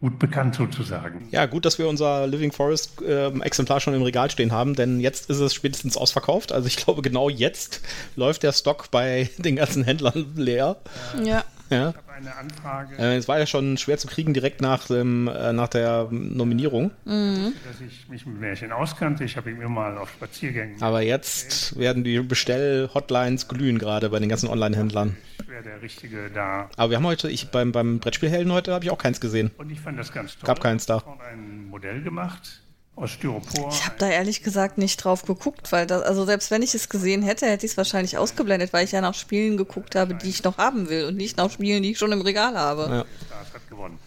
Speaker 15: gut bekannt sozusagen.
Speaker 1: Ja, gut, dass wir unser Living Forest ähm, Exemplar schon im Regal stehen haben, denn jetzt ist es spätestens ausverkauft. Also ich glaube, genau jetzt läuft der Stock bei den ganzen Händlern leer.
Speaker 2: Ja.
Speaker 1: Ja.
Speaker 15: Eine Anfrage,
Speaker 1: Äh, es war ja schon schwer zu kriegen direkt nach, dem, äh, nach der Nominierung.
Speaker 2: Mhm.
Speaker 15: dass ich mich mit Märchen auskannte. Ich habe ihn immer mal auf Spaziergängen.
Speaker 1: Aber jetzt werden die Bestell-Hotlines glühen gerade bei den ganzen Online-Händlern.
Speaker 15: Ich wäre der Richtige da.
Speaker 1: Aber wir haben heute, ich beim, beim Brettspielhelden heute habe ich auch keins gesehen.
Speaker 15: Und ich fand das ganz toll.
Speaker 1: Gab keins da.
Speaker 15: ein Modell gemacht aus Styropor.
Speaker 2: Ich habe da ehrlich gesagt nicht drauf geguckt, weil das, also selbst wenn ich es gesehen hätte, hätte ich es wahrscheinlich ausgeblendet, weil ich ja nach Spielen geguckt habe, die ich noch haben will und nicht nach Spielen, die ich schon im Regal habe.
Speaker 1: Ja.
Speaker 15: Das hat gewonnen.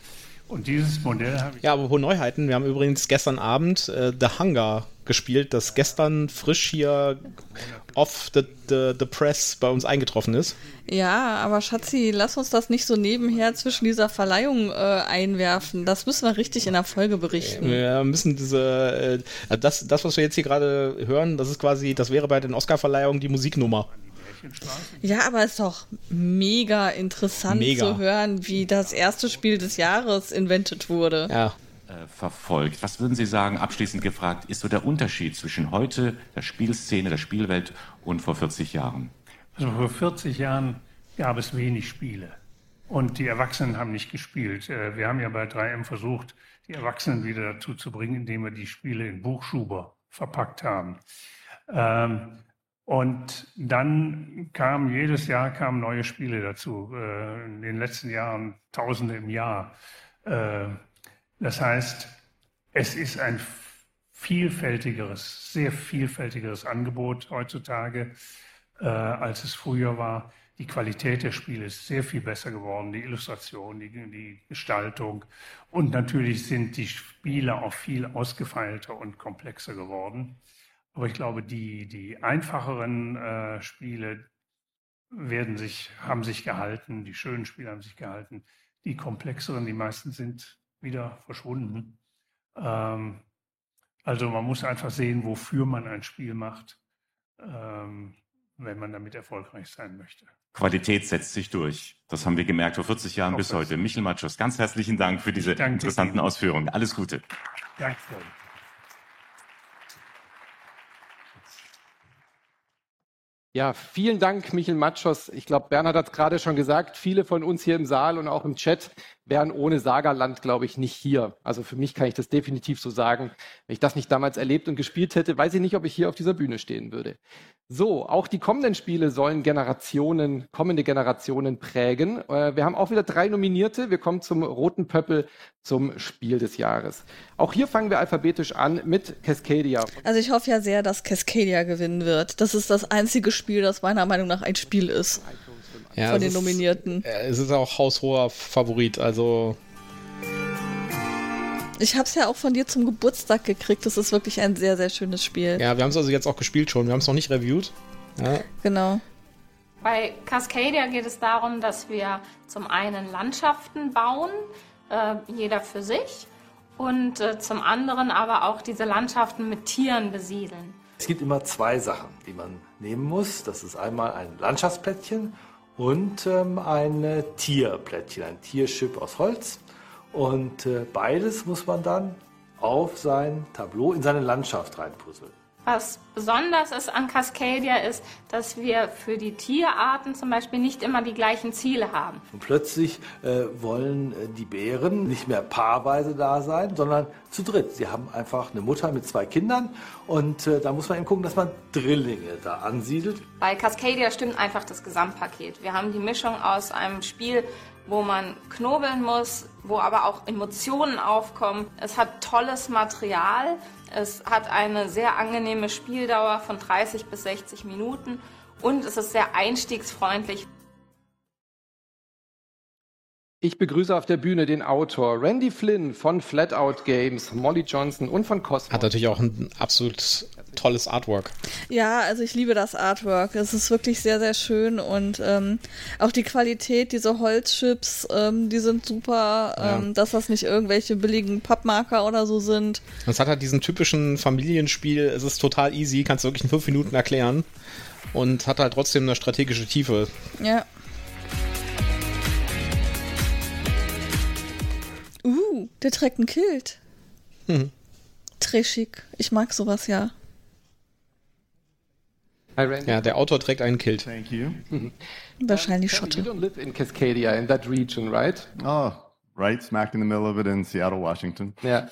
Speaker 15: Und dieses Modell habe ich
Speaker 1: Ja, aber Neuheiten. Wir haben übrigens gestern Abend äh, The Hunger gespielt, das gestern frisch hier off the, the, the press bei uns eingetroffen ist.
Speaker 2: Ja, aber Schatzi, lass uns das nicht so nebenher zwischen dieser Verleihung äh, einwerfen. Das müssen wir richtig in der Folge berichten.
Speaker 1: Wir müssen diese, äh, das, das, was wir jetzt hier gerade hören, das ist quasi, das wäre bei den Oscarverleihungen die Musiknummer.
Speaker 2: Ja, aber ist doch mega interessant
Speaker 1: Mega.
Speaker 2: zu hören, wie das erste Spiel des Jahres invented wurde.
Speaker 1: Ja.
Speaker 11: Äh, verfolgt. Was würden Sie sagen, abschließend gefragt, ist so der Unterschied zwischen heute, der Spielszene, der Spielwelt und vor 40 Jahren?
Speaker 15: Also vor 40 Jahren gab es wenig Spiele. Und die Erwachsenen haben nicht gespielt. Äh, Wir haben ja bei 3M versucht, die Erwachsenen wieder dazu zu bringen, indem wir die Spiele in Buchschuber verpackt haben. Ähm, Und dann kam jedes Jahr kamen neue Spiele dazu. Äh, In den letzten Jahren Tausende im Jahr. Das heißt, es ist ein vielfältigeres, sehr vielfältigeres Angebot heutzutage, äh, als es früher war. Die Qualität der Spiele ist sehr viel besser geworden, die Illustration, die, die Gestaltung. Und natürlich sind die Spiele auch viel ausgefeilter und komplexer geworden. Aber ich glaube, die, die einfacheren äh, Spiele werden sich, haben sich gehalten, die schönen Spiele haben sich gehalten. Die komplexeren, die meisten sind wieder verschwunden. Ähm, also man muss einfach sehen, wofür man ein Spiel macht, ähm, wenn man damit erfolgreich sein möchte.
Speaker 11: Qualität setzt sich durch. Das haben wir gemerkt vor 40 Jahren bis heute. Michel Matschus, ganz herzlichen Dank für diese
Speaker 15: danke
Speaker 11: interessanten
Speaker 15: Ihnen.
Speaker 11: Ausführungen. Alles Gute.
Speaker 15: Danke.
Speaker 3: Ja, vielen Dank, Michel Matschos. Ich glaube, Bernhard hat es gerade schon gesagt, viele von uns hier im Saal und auch im Chat wären ohne Sagerland, glaube ich, nicht hier. Also für mich kann ich das definitiv so sagen. Wenn ich das nicht damals erlebt und gespielt hätte, weiß ich nicht, ob ich hier auf dieser Bühne stehen würde. So, auch die kommenden Spiele sollen Generationen, kommende Generationen prägen. Äh, wir haben auch wieder drei Nominierte. Wir kommen zum Roten Pöppel zum Spiel des Jahres. Auch hier fangen wir alphabetisch an mit Cascadia.
Speaker 2: Also ich hoffe ja sehr, dass Cascadia gewinnen wird. Das ist das einzige Spiel, das meiner Meinung nach ein Spiel ist.
Speaker 1: Ja,
Speaker 2: von den
Speaker 1: es
Speaker 2: Nominierten.
Speaker 1: Ist, äh, es ist auch haushoher Favorit. Also
Speaker 2: Ich habe es ja auch von dir zum Geburtstag gekriegt. Das ist wirklich ein sehr, sehr schönes Spiel.
Speaker 1: ja, wir haben es also jetzt auch gespielt schon. Wir haben es noch nicht reviewed. Ja.
Speaker 2: Genau.
Speaker 12: Bei Cascadia geht es darum, dass wir zum einen Landschaften bauen, äh, jeder für sich, und äh, zum anderen aber auch diese Landschaften mit Tieren besiedeln.
Speaker 16: Es gibt immer zwei Sachen, die man nehmen muss. Das ist einmal ein Landschaftsplättchen und ähm, ein äh, Tierplättchen, ein Tierchip aus Holz. Und äh, beides muss man dann auf sein Tableau in seine Landschaft reinpuzzeln.
Speaker 12: Was besonders ist an Cascadia ist, dass wir für die Tierarten zum Beispiel nicht immer die gleichen Ziele haben.
Speaker 16: Und plötzlich äh, wollen äh, die Bären nicht mehr paarweise da sein, sondern zu dritt. Sie haben einfach eine Mutter mit zwei Kindern und äh, da muss man eben gucken, dass man Drillinge da ansiedelt.
Speaker 12: Bei Cascadia stimmt einfach das Gesamtpaket. Wir haben die Mischung aus einem Spiel, wo man knobeln muss, wo aber auch Emotionen aufkommen. Es hat tolles Material. Es hat eine sehr angenehme Spieldauer von 30 bis 60 Minuten und es ist sehr einstiegsfreundlich.
Speaker 3: Ich begrüße auf der Bühne den Autor Randy Flynn von Flatout Games, Molly Johnson und von Cosmos.
Speaker 1: Hat natürlich auch ein absolut tolles Artwork.
Speaker 2: Ja, also ich liebe das Artwork. Es ist wirklich sehr, sehr schön und ähm, auch die Qualität, diese Holzchips, ähm, die sind super,
Speaker 1: Ja.
Speaker 2: ähm, dass das nicht irgendwelche billigen Pappmarker oder so sind.
Speaker 1: Es hat halt diesen typischen Familienspiel, es ist total easy, kannst du wirklich in fünf Minuten erklären und hat halt trotzdem eine strategische Tiefe.
Speaker 2: Ja. Der trägt ein Kilt.
Speaker 1: Hm.
Speaker 2: Trashig. Ich mag sowas ja.
Speaker 1: Ja, der Autor trägt einen Kilt.
Speaker 17: Thank you.
Speaker 2: Wahrscheinlich
Speaker 3: You
Speaker 2: Schotte.
Speaker 3: don't live in Cascadia, in that region, right?
Speaker 17: Oh, right smack in the middle of it in Seattle, Washington.
Speaker 3: Yeah.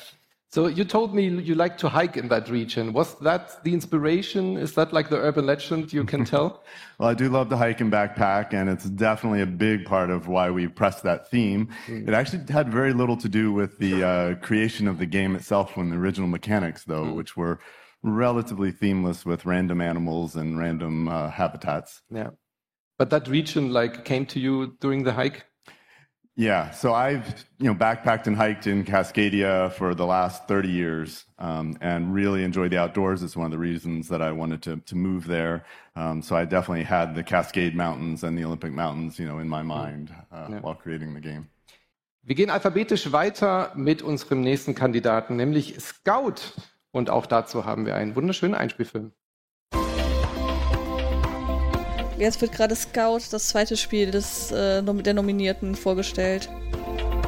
Speaker 3: So you told me you like to hike in that region. Was that the inspiration? Is that like the urban legend you can tell?
Speaker 17: Well, I do love to hike and backpack, and it's definitely a big part of why we pressed that theme. It actually had very little to do with the uh, creation of the game itself when the original mechanics, though, which were relatively themeless with random animals and random uh, habitats.
Speaker 3: Yeah. But that region like came to you during the hike?
Speaker 17: Yeah, so I've you know backpacked and hiked in Cascadia for the last 30 years, um, and really enjoy the outdoors. It's one of the reasons that I wanted to to move there. Um, so I definitely had the Cascade Mountains and the Olympic Mountains, you know, in my mind uh,
Speaker 3: Yeah.
Speaker 17: while creating the game.
Speaker 3: Wir gehen alphabetisch weiter mit unserem nächsten Kandidaten, nämlich Scout. Und auch dazu haben wir einen wunderschönen Einspielfilm.
Speaker 2: Jetzt wird gerade Scout, das zweite Spiel des, äh, der Nominierten, vorgestellt.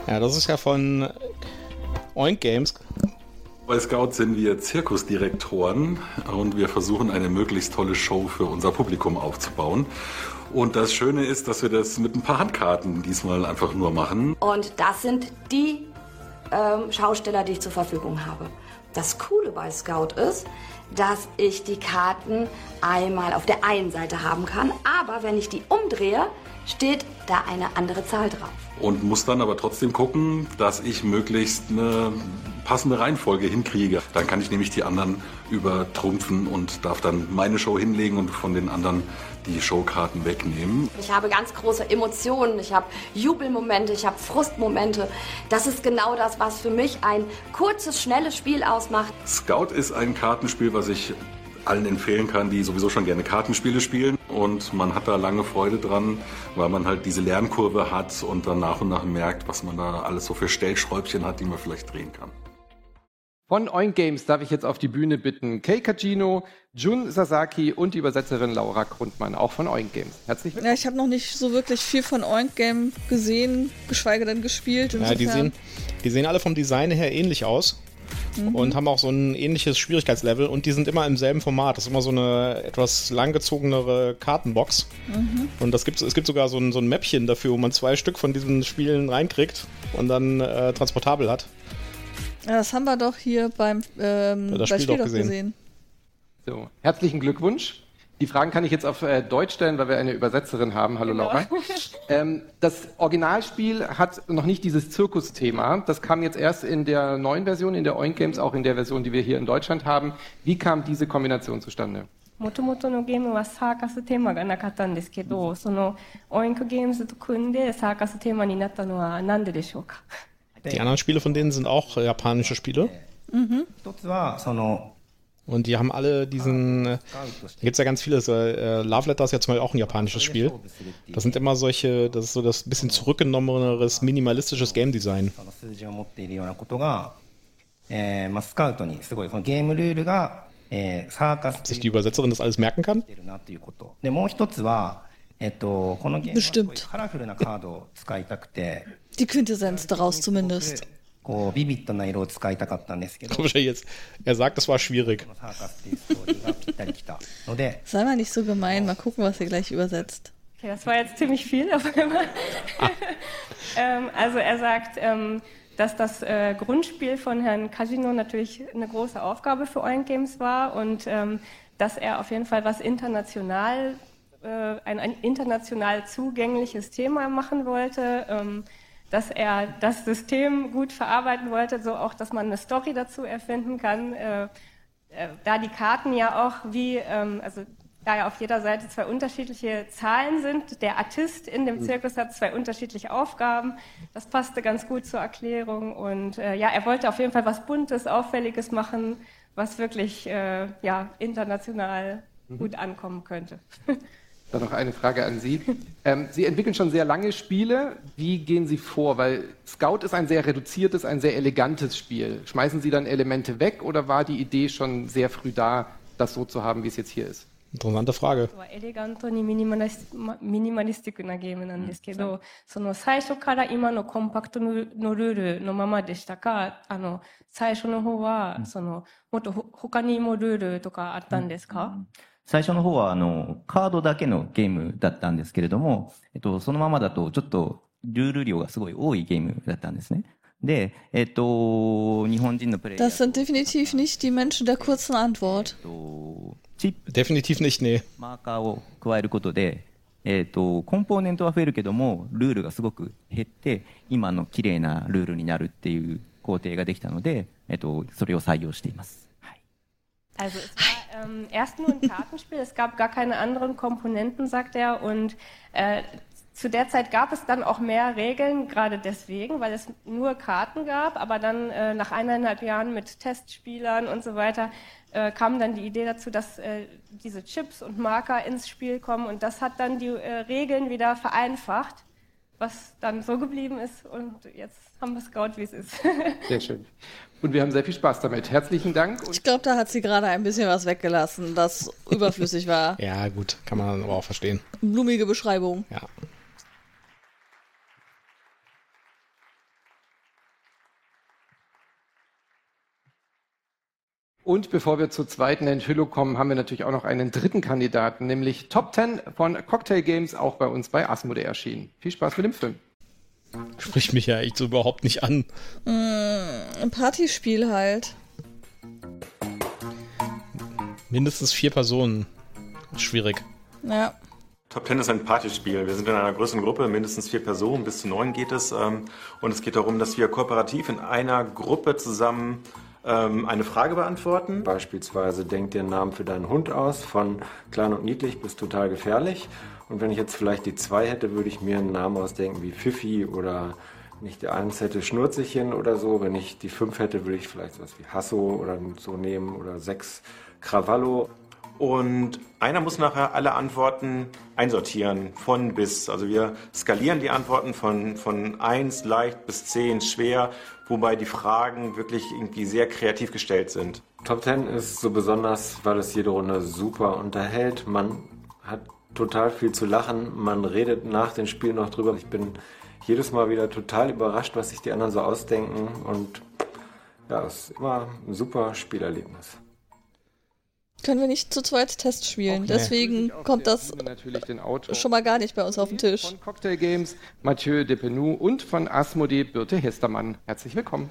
Speaker 1: Ja, das ist ja von Oink Games.
Speaker 18: Bei Scout sind wir Zirkusdirektoren und wir versuchen eine möglichst tolle Show für unser Publikum aufzubauen. Und das Schöne ist, dass wir das mit ein paar Handkarten diesmal einfach nur machen.
Speaker 9: Und das sind die ähm, Schausteller, die ich zur Verfügung habe. Das Coole bei Scout ist, dass ich die Karten einmal auf der einen Seite haben kann, aber wenn ich die umdrehe, steht da eine andere Zahl drauf.
Speaker 18: Und muss dann aber trotzdem gucken, dass ich möglichst eine passende Reihenfolge hinkriege. Dann kann ich nämlich die anderen übertrumpfen und darf dann meine Show hinlegen und von den anderen die Showkarten wegnehmen.
Speaker 9: Ich habe ganz große Emotionen, ich habe Jubelmomente, ich habe Frustmomente. Das ist genau das, was für mich ein kurzes, schnelles Spiel ausmacht.
Speaker 18: Scout ist ein Kartenspiel, was ich allen empfehlen kann, die sowieso schon gerne Kartenspiele spielen. Und man hat da lange Freude dran, weil man halt diese Lernkurve hat und dann nach und nach merkt, was man da alles so für Stellschräubchen hat, die man vielleicht drehen kann.
Speaker 3: Von Oink Games darf ich jetzt auf die Bühne bitten Kei Kajino, Jun Sasaki und die Übersetzerin Laura Grundmann, auch von Oink Games. Herzlich willkommen.
Speaker 2: Ja, ich habe noch nicht so wirklich viel von Oink Game gesehen, geschweige denn gespielt.
Speaker 1: Ja, die
Speaker 2: insofern-
Speaker 1: sehen, die sehen alle vom Design her ähnlich aus.
Speaker 2: Mhm.
Speaker 1: und haben auch so ein ähnliches Schwierigkeitslevel und die sind immer im selben Format. Das ist immer so eine etwas langgezogenere Kartenbox.
Speaker 2: Mhm.
Speaker 1: Und das gibt, es gibt sogar so ein, so ein Mäppchen dafür, wo man zwei Stück von diesen Spielen reinkriegt und dann äh, transportabel hat.
Speaker 2: Ja, das haben wir doch hier beim, ähm,
Speaker 1: Ja, das
Speaker 2: bei
Speaker 1: Spiel
Speaker 2: Spiel
Speaker 1: doch
Speaker 2: doch
Speaker 1: gesehen.
Speaker 2: gesehen.
Speaker 3: So, herzlichen Glückwunsch. Die Fragen kann ich jetzt auf äh, Deutsch stellen, weil wir eine Übersetzerin haben. Hallo
Speaker 12: Genau.
Speaker 3: Laura. Ähm, das Originalspiel hat noch nicht dieses Zirkusthema. Das kam jetzt erst in der neuen Version, in der Oink Games, auch in der Version, die wir hier in Deutschland haben. Wie kam diese Kombination zustande?
Speaker 19: もともとのゲームはサーカステーマがなかったんですけど、そのオインクゲームズと組んでサーカステーマになったのは何ででしょうか
Speaker 1: Die anderen Spiele von denen sind auch äh, japanische Spiele.
Speaker 2: Mhm.
Speaker 20: 一つはその
Speaker 1: Und die haben alle diesen. äh, Da gibt es ja ganz viele. so, Äh, Love Letter ist ja zum Beispiel auch ein japanisches Spiel. Das sind immer solche. Das ist so das bisschen zurückgenommeneres, minimalistisches Game Design.
Speaker 20: その数字を持っているようなことが、えーまあ、スカウトにすごいそのゲームルールが、えーサーカス
Speaker 1: Sich die Übersetzerin das alles merken kann?
Speaker 20: なということでもう一つは、えっと、このゲームはすごいカラフルなカードを使いたくて
Speaker 2: die Quintessenz daraus zumindest.
Speaker 1: Komm schon jetzt. Er sagt, es war schwierig.
Speaker 2: Sei mal nicht so gemein. Mal gucken, was er gleich übersetzt.
Speaker 19: Okay, das war jetzt ziemlich viel auf einmal. Ah. Ähm, also er sagt, ähm, dass das äh, Grundspiel von Herrn Casino natürlich eine große Aufgabe für Orient Games war und ähm, dass er auf jeden Fall was international, äh, ein, ein, international zugängliches Thema machen wollte ähm, dass er das System gut verarbeiten wollte, so auch, dass man eine Story dazu erfinden kann. Äh, äh, da die Karten ja auch wie, ähm, also da ja auf jeder Seite zwei unterschiedliche Zahlen sind, der Artist in dem Zirkus hat zwei unterschiedliche Aufgaben. Das passte ganz gut zur Erklärung und äh, ja, er wollte auf jeden Fall was Buntes, Auffälliges machen, was wirklich ja international
Speaker 3: Mhm.
Speaker 19: gut ankommen könnte.
Speaker 3: Dann noch eine Frage an Sie. Ähm, Sie entwickeln schon sehr lange Spiele. Wie gehen Sie vor? Weil Scout ist ein sehr reduziertes, ein sehr elegantes Spiel. Schmeißen Sie dann Elemente weg oder war die Idee schon sehr früh da, das so zu haben, wie es jetzt hier ist?
Speaker 1: Interessante Frage.
Speaker 19: はエレガントにミニマリスまミニマリスティックなゲームなんですけど、その最初から今のコンパクトののルールのままでしたか、あの、最初の方は、その、もっとほ他にもルールとかあったんですか、 ん、その
Speaker 20: 最初から今の
Speaker 19: コンパクトのルールのままでしたかあの最初の
Speaker 20: 方は、
Speaker 19: そのもっとほ他にもルールとか
Speaker 20: あったんですか、うん最初の方はあのカードだけのゲームだったんですけれども、えっと、そのままだとちょっとルール量がすごい多いゲームだったんですね。で、えっと、日本人のプレイヤー
Speaker 2: Das sind definitiv nicht die Menschen der kurzen Antwort.
Speaker 1: Definitiv nicht, nee.
Speaker 20: マーカーを加えることで、えっと、コンポーネントは増えるけども、ルールがすごく減って、今の綺麗なルールになるっていう工程ができたので、えっと、それを採用しています。
Speaker 19: Also es war ähm, erst nur ein Kartenspiel, es gab gar keine anderen Komponenten, sagt er. Und äh, zu der Zeit gab es dann auch mehr Regeln, gerade deswegen, weil es nur Karten gab. Aber dann äh, nach eineinhalb Jahren mit Testspielern und so weiter äh, kam dann die Idee dazu, dass äh, diese Chips und Marker ins Spiel kommen. Und das hat dann die äh, Regeln wieder vereinfacht, was dann so geblieben ist. Und jetzt haben wir Scout, wie es ist.
Speaker 3: Sehr schön. Und wir haben sehr viel Spaß damit. Herzlichen Dank.
Speaker 2: Ich glaube, da hat sie gerade ein bisschen was weggelassen, das überflüssig war.
Speaker 1: Ja, gut, kann man aber auch verstehen.
Speaker 2: Blumige Beschreibung.
Speaker 1: Ja.
Speaker 3: Und bevor wir zur zweiten Enthüllung kommen, haben wir natürlich auch noch einen dritten Kandidaten, nämlich Top 10 von Cocktail Games, auch bei uns bei Asmodee erschienen. Viel Spaß mit dem Film.
Speaker 1: Spricht mich ja echt so überhaupt nicht an.
Speaker 2: Mm, ein Partyspiel halt.
Speaker 1: Mindestens vier Personen. Schwierig.
Speaker 2: Ja.
Speaker 6: Top Ten ist ein Partyspiel. Wir sind in einer größeren Gruppe, mindestens vier Personen, bis zu neun geht es. ähm, Und es geht darum, dass wir kooperativ in einer Gruppe zusammen ähm, eine Frage beantworten.
Speaker 21: Beispielsweise denk dir einen Namen für deinen Hund aus, von klein und niedlich bis total gefährlich. Und wenn ich jetzt vielleicht die zwei hätte, würde ich mir einen Namen ausdenken wie Pfiffi oder nicht die eins hätte Schnurzelchen oder so. Wenn ich die fünf hätte, würde ich vielleicht sowas wie Hasso oder so nehmen oder sechs Krawallo.
Speaker 6: Und einer muss nachher alle Antworten einsortieren, von bis. Also wir skalieren die Antworten von, von 1 leicht bis 10 schwer, wobei die Fragen wirklich irgendwie sehr kreativ gestellt sind.
Speaker 21: Top 10 ist so besonders, weil es jede Runde super unterhält. Man hat total viel zu lachen. Man redet nach dem Spiel noch drüber. Ich bin jedes Mal wieder total überrascht, was sich die anderen so ausdenken. Und ja, das ist immer ein super Spielerlebnis.
Speaker 2: Können wir nicht zu zweit Test spielen.
Speaker 3: Okay.
Speaker 2: Deswegen kommt das schon mal gar nicht bei uns auf den Tisch.
Speaker 3: von Cocktail Games, Mathieu Depenou und von Asmodee Birte Hestermann. Herzlich willkommen.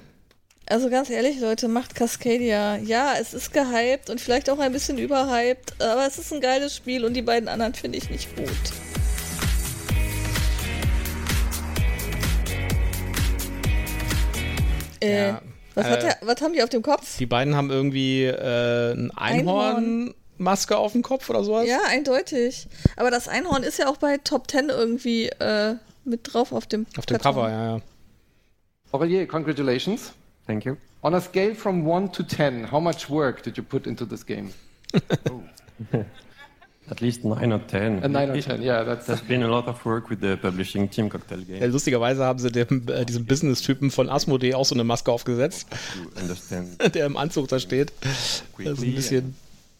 Speaker 2: Also ganz ehrlich, Leute, macht Cascadia. Ja, es ist gehypt und vielleicht auch ein bisschen überhyped, aber es ist ein geiles Spiel und die beiden anderen finde ich nicht gut. Äh,
Speaker 1: Ja,
Speaker 2: was, hat
Speaker 1: äh,
Speaker 2: der, was haben die auf dem Kopf?
Speaker 1: Die beiden haben irgendwie äh, ein Einhornmaske auf dem Kopf oder sowas.
Speaker 2: Ja, eindeutig. Aber das Einhorn ist ja auch bei Top 10 irgendwie äh, mit drauf auf dem
Speaker 1: Auf dem. Cover, ja, ja.
Speaker 3: Aurelier, congratulations.
Speaker 22: Thank you.
Speaker 3: On a scale from 1 to 10, how much work did you put into this game?
Speaker 22: At least 9 or 10.
Speaker 3: A nine or 10, yeah, that's-
Speaker 22: There's been a lot of work with the publishing team Cocktail Game.
Speaker 1: Ja, lustigerweise haben sie dem, äh, diesem Business-Typen von Asmodee auch so eine Maske aufgesetzt, der im Anzug da steht. Das ist ein bisschen.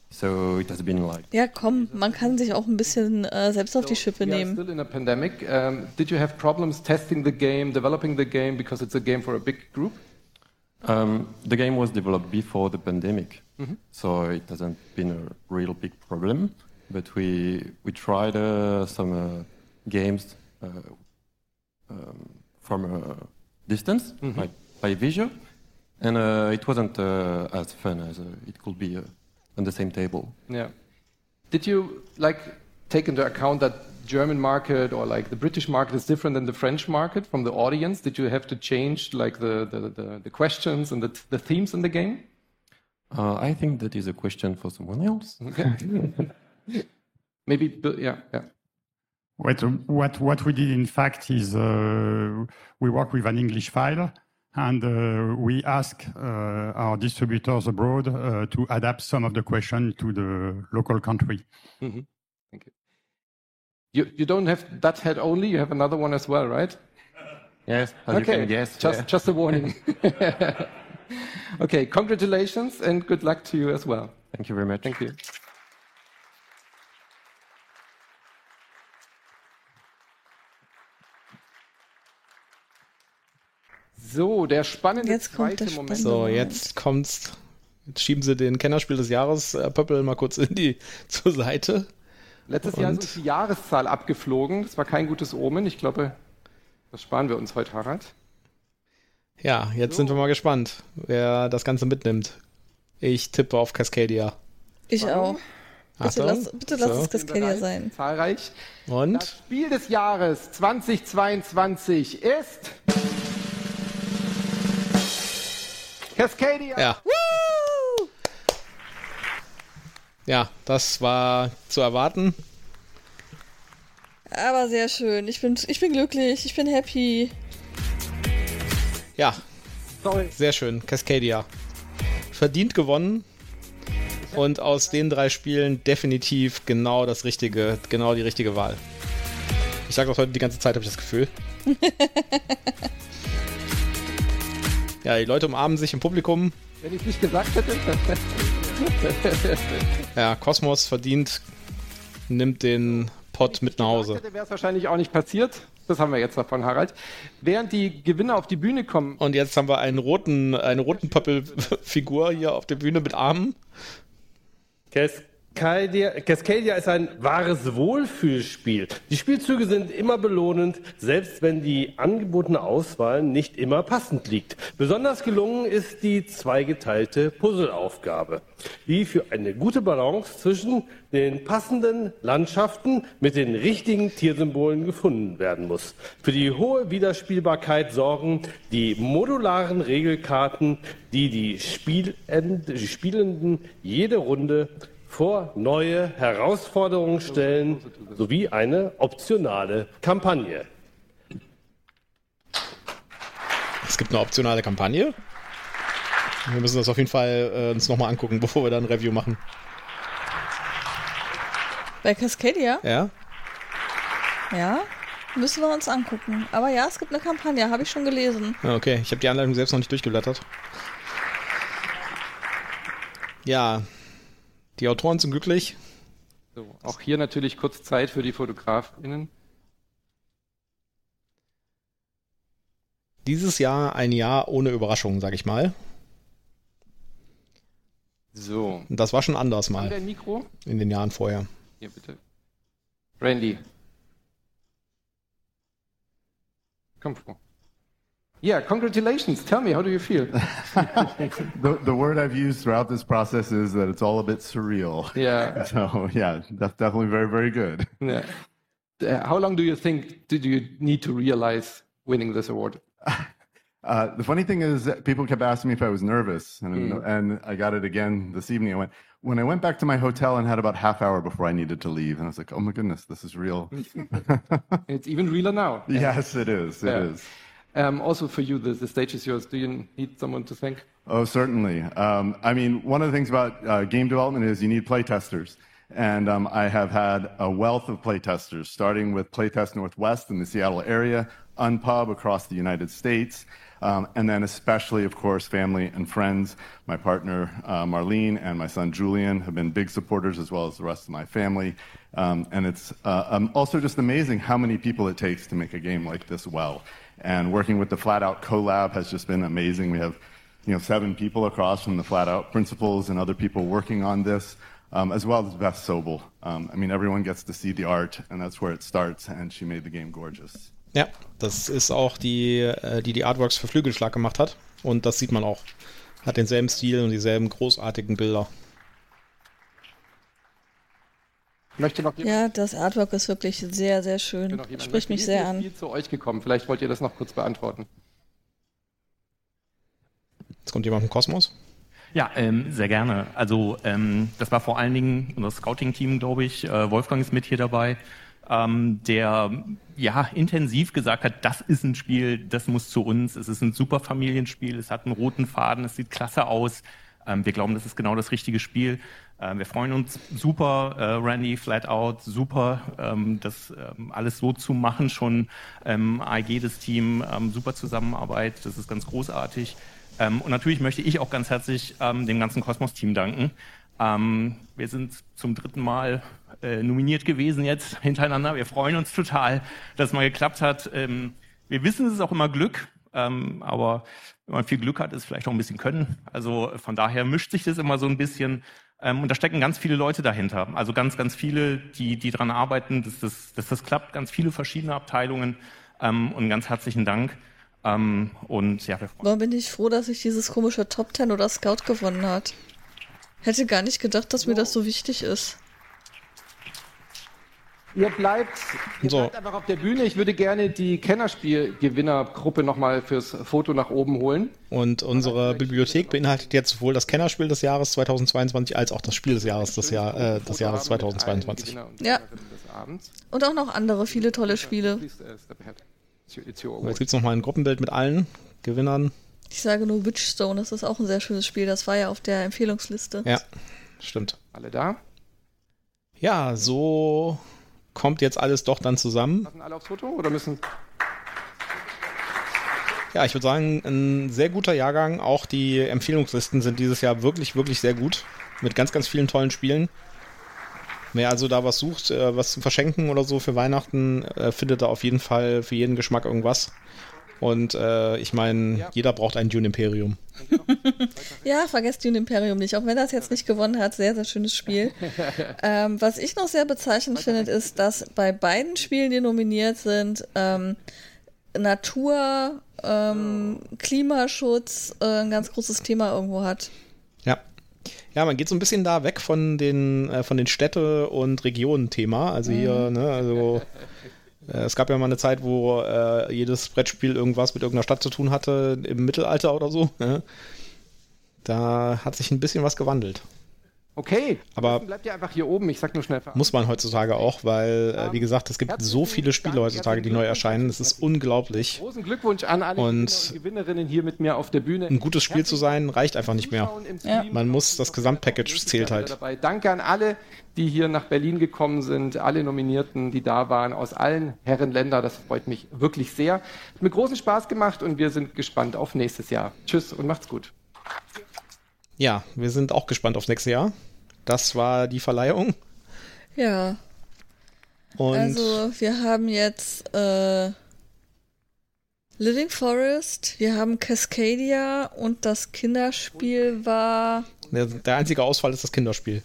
Speaker 22: So it has been like
Speaker 2: Ja, komm, man kann sich auch ein bisschen äh, selbst auf die Schippe
Speaker 3: are
Speaker 2: nehmen.
Speaker 3: still in a pandemic. Um, did you have problems testing the game, developing the game, because it's a game for a big group?
Speaker 22: Um, the game was developed before the pandemic,
Speaker 3: Mhm.
Speaker 22: so it hasn't been a real big problem. But we we tried uh, some uh, games uh, um, from a distance,
Speaker 3: Mhm.
Speaker 22: like by visual, and uh, it wasn't uh, as fun as uh, it could be uh, on the same table.
Speaker 3: Yeah. Did you like take into account that German market or like the British market is different than the French market from the audience? Did you have to change like the the, the, the questions and the, the themes in the game?
Speaker 22: Uh, I think that is a question for someone else.
Speaker 3: Okay. Maybe, Bill- yeah, yeah.
Speaker 23: What, what, what we did, in fact, is uh, we work with an English file and uh, we ask uh, our distributors abroad uh, to adapt some of the question to the local country.
Speaker 3: Mhm. Thank you. You you don't have that head only. You have another one as well, right?
Speaker 22: Yes.
Speaker 3: Okay.
Speaker 22: can guess,
Speaker 3: Just
Speaker 22: yeah.
Speaker 3: just a warning. okay. Congratulations and good luck to you as well.
Speaker 22: Thank you very much.
Speaker 3: Thank you. So, der spannende
Speaker 2: Jetzt kommt
Speaker 3: zweite
Speaker 2: der
Speaker 3: Moment.
Speaker 1: So, jetzt kommt's. Jetzt schieben sie den Kennerspiel des Jahres äh, Pöppel mal kurz in die zur Seite.
Speaker 3: Letztes Jahr ist
Speaker 1: Und-
Speaker 3: uns die Jahreszahl abgeflogen. Das war kein gutes Omen. Ich glaube, das sparen wir uns heute, Harald.
Speaker 1: Ja, jetzt sind wir mal gespannt, wer das Ganze mitnimmt. Ich tippe auf Cascadia.
Speaker 2: Ich auch. Bitte
Speaker 1: Achtung.
Speaker 2: lass, bitte lass
Speaker 1: So.
Speaker 2: es Cascadia sein.
Speaker 3: Zahlreich.
Speaker 1: Und?
Speaker 3: Das Spiel des Jahres 2022 ist Cascadia.
Speaker 1: Ja. Ja, das war zu erwarten.
Speaker 2: Aber sehr schön. Ich bin, ich bin glücklich. Ich bin happy.
Speaker 1: Ja. Sehr schön. Cascadia. Verdient gewonnen. Und aus den drei Spielen definitiv genau das richtige, genau die richtige Wahl. Ich sage das heute die ganze Zeit, habe ich das Gefühl. Ja, die Leute umarmen sich im Publikum.
Speaker 3: Wenn ich nicht gesagt hätte.
Speaker 1: Ja, Kosmos verdient, nimmt den Pott mit nach Hause.
Speaker 3: hätte, wäre es wahrscheinlich auch nicht passiert. Das haben wir jetzt davon, Harald. Während die Gewinner auf die Bühne kommen.
Speaker 1: Und jetzt haben wir einen roten, eine roten Pöppelfigur hier auf der Bühne mit Armen.
Speaker 4: Cascadia, Cascadia ist ein wahres Wohlfühlspiel. Die Spielzüge sind immer belohnend, selbst wenn die angebotene Auswahl nicht immer passend liegt. Besonders gelungen ist die zweigeteilte Puzzleaufgabe, die für eine gute Balance zwischen den passenden Landschaften mit den richtigen Tiersymbolen gefunden werden muss. Für die hohe Wiederspielbarkeit sorgen die modularen Regelkarten, die die, Spielend die Spielenden jede Runde vor neue Herausforderungen stellen, sowie eine optionale Kampagne.
Speaker 1: Es gibt eine optionale Kampagne. Wir müssen das auf jeden Fall äh, uns nochmal angucken, bevor wir dann ein Review machen.
Speaker 2: Bei Cascadia?
Speaker 1: Ja?
Speaker 2: Ja. Müssen wir uns angucken. Aber ja, es gibt eine Kampagne, habe ich schon gelesen.
Speaker 1: Ja, Okay, ich habe die Anleitung selbst noch nicht durchgeblättert. Ja, die Autoren sind glücklich.
Speaker 3: So, auch hier natürlich kurz Zeit für die FotografInnen.
Speaker 1: Dieses Jahr ein Jahr ohne Überraschungen, sag ich mal.
Speaker 3: So.
Speaker 1: Das war schon anders mal.
Speaker 3: wir ein Mikro?
Speaker 1: In den Jahren vorher.
Speaker 3: Hier bitte. Randy. Komm vor. Yeah, congratulations. Tell me, how do you feel?
Speaker 17: the, the word I've used throughout this process is that it's all a bit surreal.
Speaker 3: Yeah.
Speaker 17: So yeah, that's definitely very, very good.
Speaker 3: Yeah. Uh, how long do you think did you need to realize winning this award?
Speaker 17: Uh, the funny thing is, that people kept asking me if I was nervous, and,
Speaker 3: Mm.
Speaker 17: and I got it again this evening. I went when I went back to my hotel and had about half hour before I needed to leave, and I was like, "Oh my goodness, this is real."
Speaker 3: It's even realer now.
Speaker 17: yes, it is. It is.
Speaker 3: Um, also for you, the, the stage is yours. Do you need someone to thank?
Speaker 17: Oh, certainly. Um, I mean, one of the things about uh, game development is you need playtesters. And um, I have had a wealth of playtesters, starting with Playtest Northwest in the Seattle area, Unpub across the United States, um, and then especially, of course, family and friends. My partner, uh, Marlene, and my son, Julian, have been big supporters, as well as the rest of my family. Um, and it's uh, um, also just amazing how many people it takes to make a game like this well. And working with the Flat Out collab has just been amazing. We have you know, seven people across from the Flat Out principals and other people working on this, um, as well as Beth Sobel. Um, I mean, everyone gets to see the art, and that's where it starts, and she made the game gorgeous.
Speaker 1: Ja, das ist auch die, äh, die die Artworks für Flügelschlag gemacht hat. Und das sieht man auch. Hat denselben Stil und dieselben großartigen Bilder.
Speaker 3: Möchte noch jemand?
Speaker 2: Ja, das Artwork ist wirklich sehr, sehr schön. Spricht mich
Speaker 3: Wie
Speaker 2: sehr
Speaker 3: ist
Speaker 2: an.
Speaker 3: Spiel zu euch gekommen? Vielleicht wollt ihr das noch kurz beantworten.
Speaker 1: Jetzt kommt jemand vom Kosmos.
Speaker 24: Ja, ähm, sehr gerne. Also ähm, das war vor allen Dingen unser Scouting-Team, glaube ich. Äh, Wolfgang ist mit hier dabei, ähm, der ja intensiv gesagt hat, das ist ein Spiel, das muss zu uns. Es ist ein super Familienspiel, es hat einen roten Faden, es sieht klasse aus. Ähm, wir glauben, das ist genau das richtige Spiel. Ähm, wir freuen uns super, äh, Randy, Flat Out, super, ähm, das ähm, alles so zu machen, schon ähm, AEG, das Team, ähm, super Zusammenarbeit, das ist ganz großartig. Ähm, und natürlich möchte ich auch ganz herzlich dem ganzen Kosmos-Team danken. Wir sind zum dritten Mal äh, nominiert gewesen jetzt hintereinander. Wir freuen uns total, dass es mal geklappt hat. Wir wissen, es ist auch immer Glück, ähm, aber wenn man viel Glück hat, ist vielleicht auch ein bisschen Können. Also von daher mischt sich das immer so ein bisschen. Ähm, und da stecken ganz viele Leute dahinter. Also ganz, ganz viele, die, die daran arbeiten, dass das, dass das klappt. Ganz viele verschiedene Abteilungen. Ähm, und ganz herzlichen Dank. Ähm, und ja, wir freuen
Speaker 2: Warum bin ich froh, dass ich dieses komische Top 10 oder Scout gewonnen hat? Hätte gar nicht gedacht, dass mir das so wichtig ist.
Speaker 3: Ihr bleibt, ihr
Speaker 1: So.
Speaker 3: bleibt einfach auf der Bühne. Ich würde gerne die Kennerspiel-Gewinnergruppe nochmal fürs Foto nach oben holen.
Speaker 1: Und unsere Bibliothek beinhaltet jetzt sowohl das Kennerspiel des Jahres 2022 als auch das Spiel des Jahres des, Jahr, äh, des Jahres 2022.
Speaker 2: Ja. Und auch noch andere, viele tolle Spiele.
Speaker 1: So, jetzt gibt es nochmal ein Gruppenbild mit allen Gewinnern.
Speaker 2: Ich sage nur Witchstone, das ist auch ein sehr schönes Spiel. Das war ja auf der Empfehlungsliste.
Speaker 1: Ja, stimmt.
Speaker 3: Alle da?
Speaker 1: Ja, so kommt jetzt alles doch dann zusammen.
Speaker 3: Passen alle aufs Foto oder müssen.
Speaker 1: Ja, ich würde sagen, ein sehr guter Jahrgang. Auch die Empfehlungslisten sind dieses Jahr wirklich, wirklich sehr gut. Mit ganz, ganz vielen tollen Spielen. Wer also da was sucht, äh, was zu verschenken oder so für Weihnachten, äh, findet da auf jeden Fall für jeden Geschmack irgendwas. Und äh, ich meine, jeder braucht ein Dune Imperium.
Speaker 2: Ja, vergesst Dune Imperium nicht, auch wenn das jetzt nicht gewonnen hat. Sehr, sehr schönes Spiel. ähm, was ich noch sehr bezeichnend finde, ist, dass bei beiden Spielen, die nominiert sind, ähm, Natur, ähm, Klimaschutz äh, ein ganz großes Thema irgendwo hat.
Speaker 1: Ja. Ja, man geht so ein bisschen da weg von den, äh, von den Städte- und Regionen-Thema. Also hier,
Speaker 2: Mhm.
Speaker 1: ne, also es gab ja mal eine Zeit, wo äh, jedes Brettspiel irgendwas mit irgendeiner Stadt zu tun hatte, im Mittelalter oder so. Ne? Da hat sich ein bisschen was gewandelt.
Speaker 3: Okay,
Speaker 1: Aber
Speaker 3: bleibt ihr einfach hier oben. Ich sag nur schnell.
Speaker 1: muss man heutzutage auch, weil, äh, wie gesagt, es gibt so viele Spiele heutzutage, die neu erscheinen. Es ist unglaublich.
Speaker 3: Großen Glückwunsch an alle
Speaker 1: Und-
Speaker 3: Gewinner und Gewinnerinnen hier mit mir auf der Bühne.
Speaker 1: Ein gutes Spiel zu sein, reicht einfach nicht mehr. Man muss, das Gesamtpackage zählt halt.
Speaker 3: dabei. Danke an alle, die hier nach Berlin gekommen sind, alle Nominierten, die da waren, aus allen Herrenländern. Das freut mich wirklich sehr. Hat mir großen Spaß gemacht und wir sind gespannt auf nächstes Jahr. Tschüss und macht's gut.
Speaker 1: Ja, wir sind auch gespannt aufs nächste Jahr. Das war die Verleihung.
Speaker 2: Ja.
Speaker 1: Und
Speaker 2: also, wir haben jetzt äh, Living Forest, wir haben Cascadia und das Kinderspiel war
Speaker 1: Der, der einzige Ausfall ist das Kinderspiel.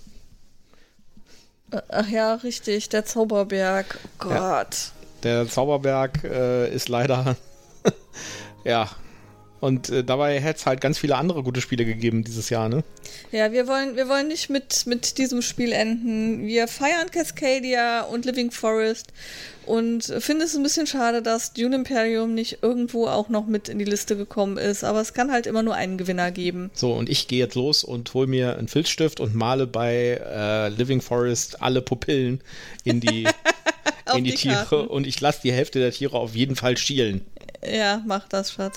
Speaker 2: Ach ja, richtig, der Zauberberg. Gott.
Speaker 1: Ja. Der Zauberberg äh, ist leider. ja. Und äh, dabei hätte es halt ganz viele andere gute Spiele gegeben dieses Jahr, ne?
Speaker 2: Ja, wir wollen, wir wollen nicht mit, mit diesem Spiel enden. Wir feiern Cascadia und Living Forest und finden es ein bisschen schade, dass Dune Imperium nicht irgendwo auch noch mit in die Liste gekommen ist. Aber es kann halt immer nur einen Gewinner geben.
Speaker 1: So, und ich gehe jetzt los und hole mir einen Filzstift und male bei äh, Living Forest alle Pupillen in die, in die, die Tiere. Und ich lasse die Hälfte der Tiere auf jeden Fall schielen.
Speaker 2: Ja, mach das, Schatz.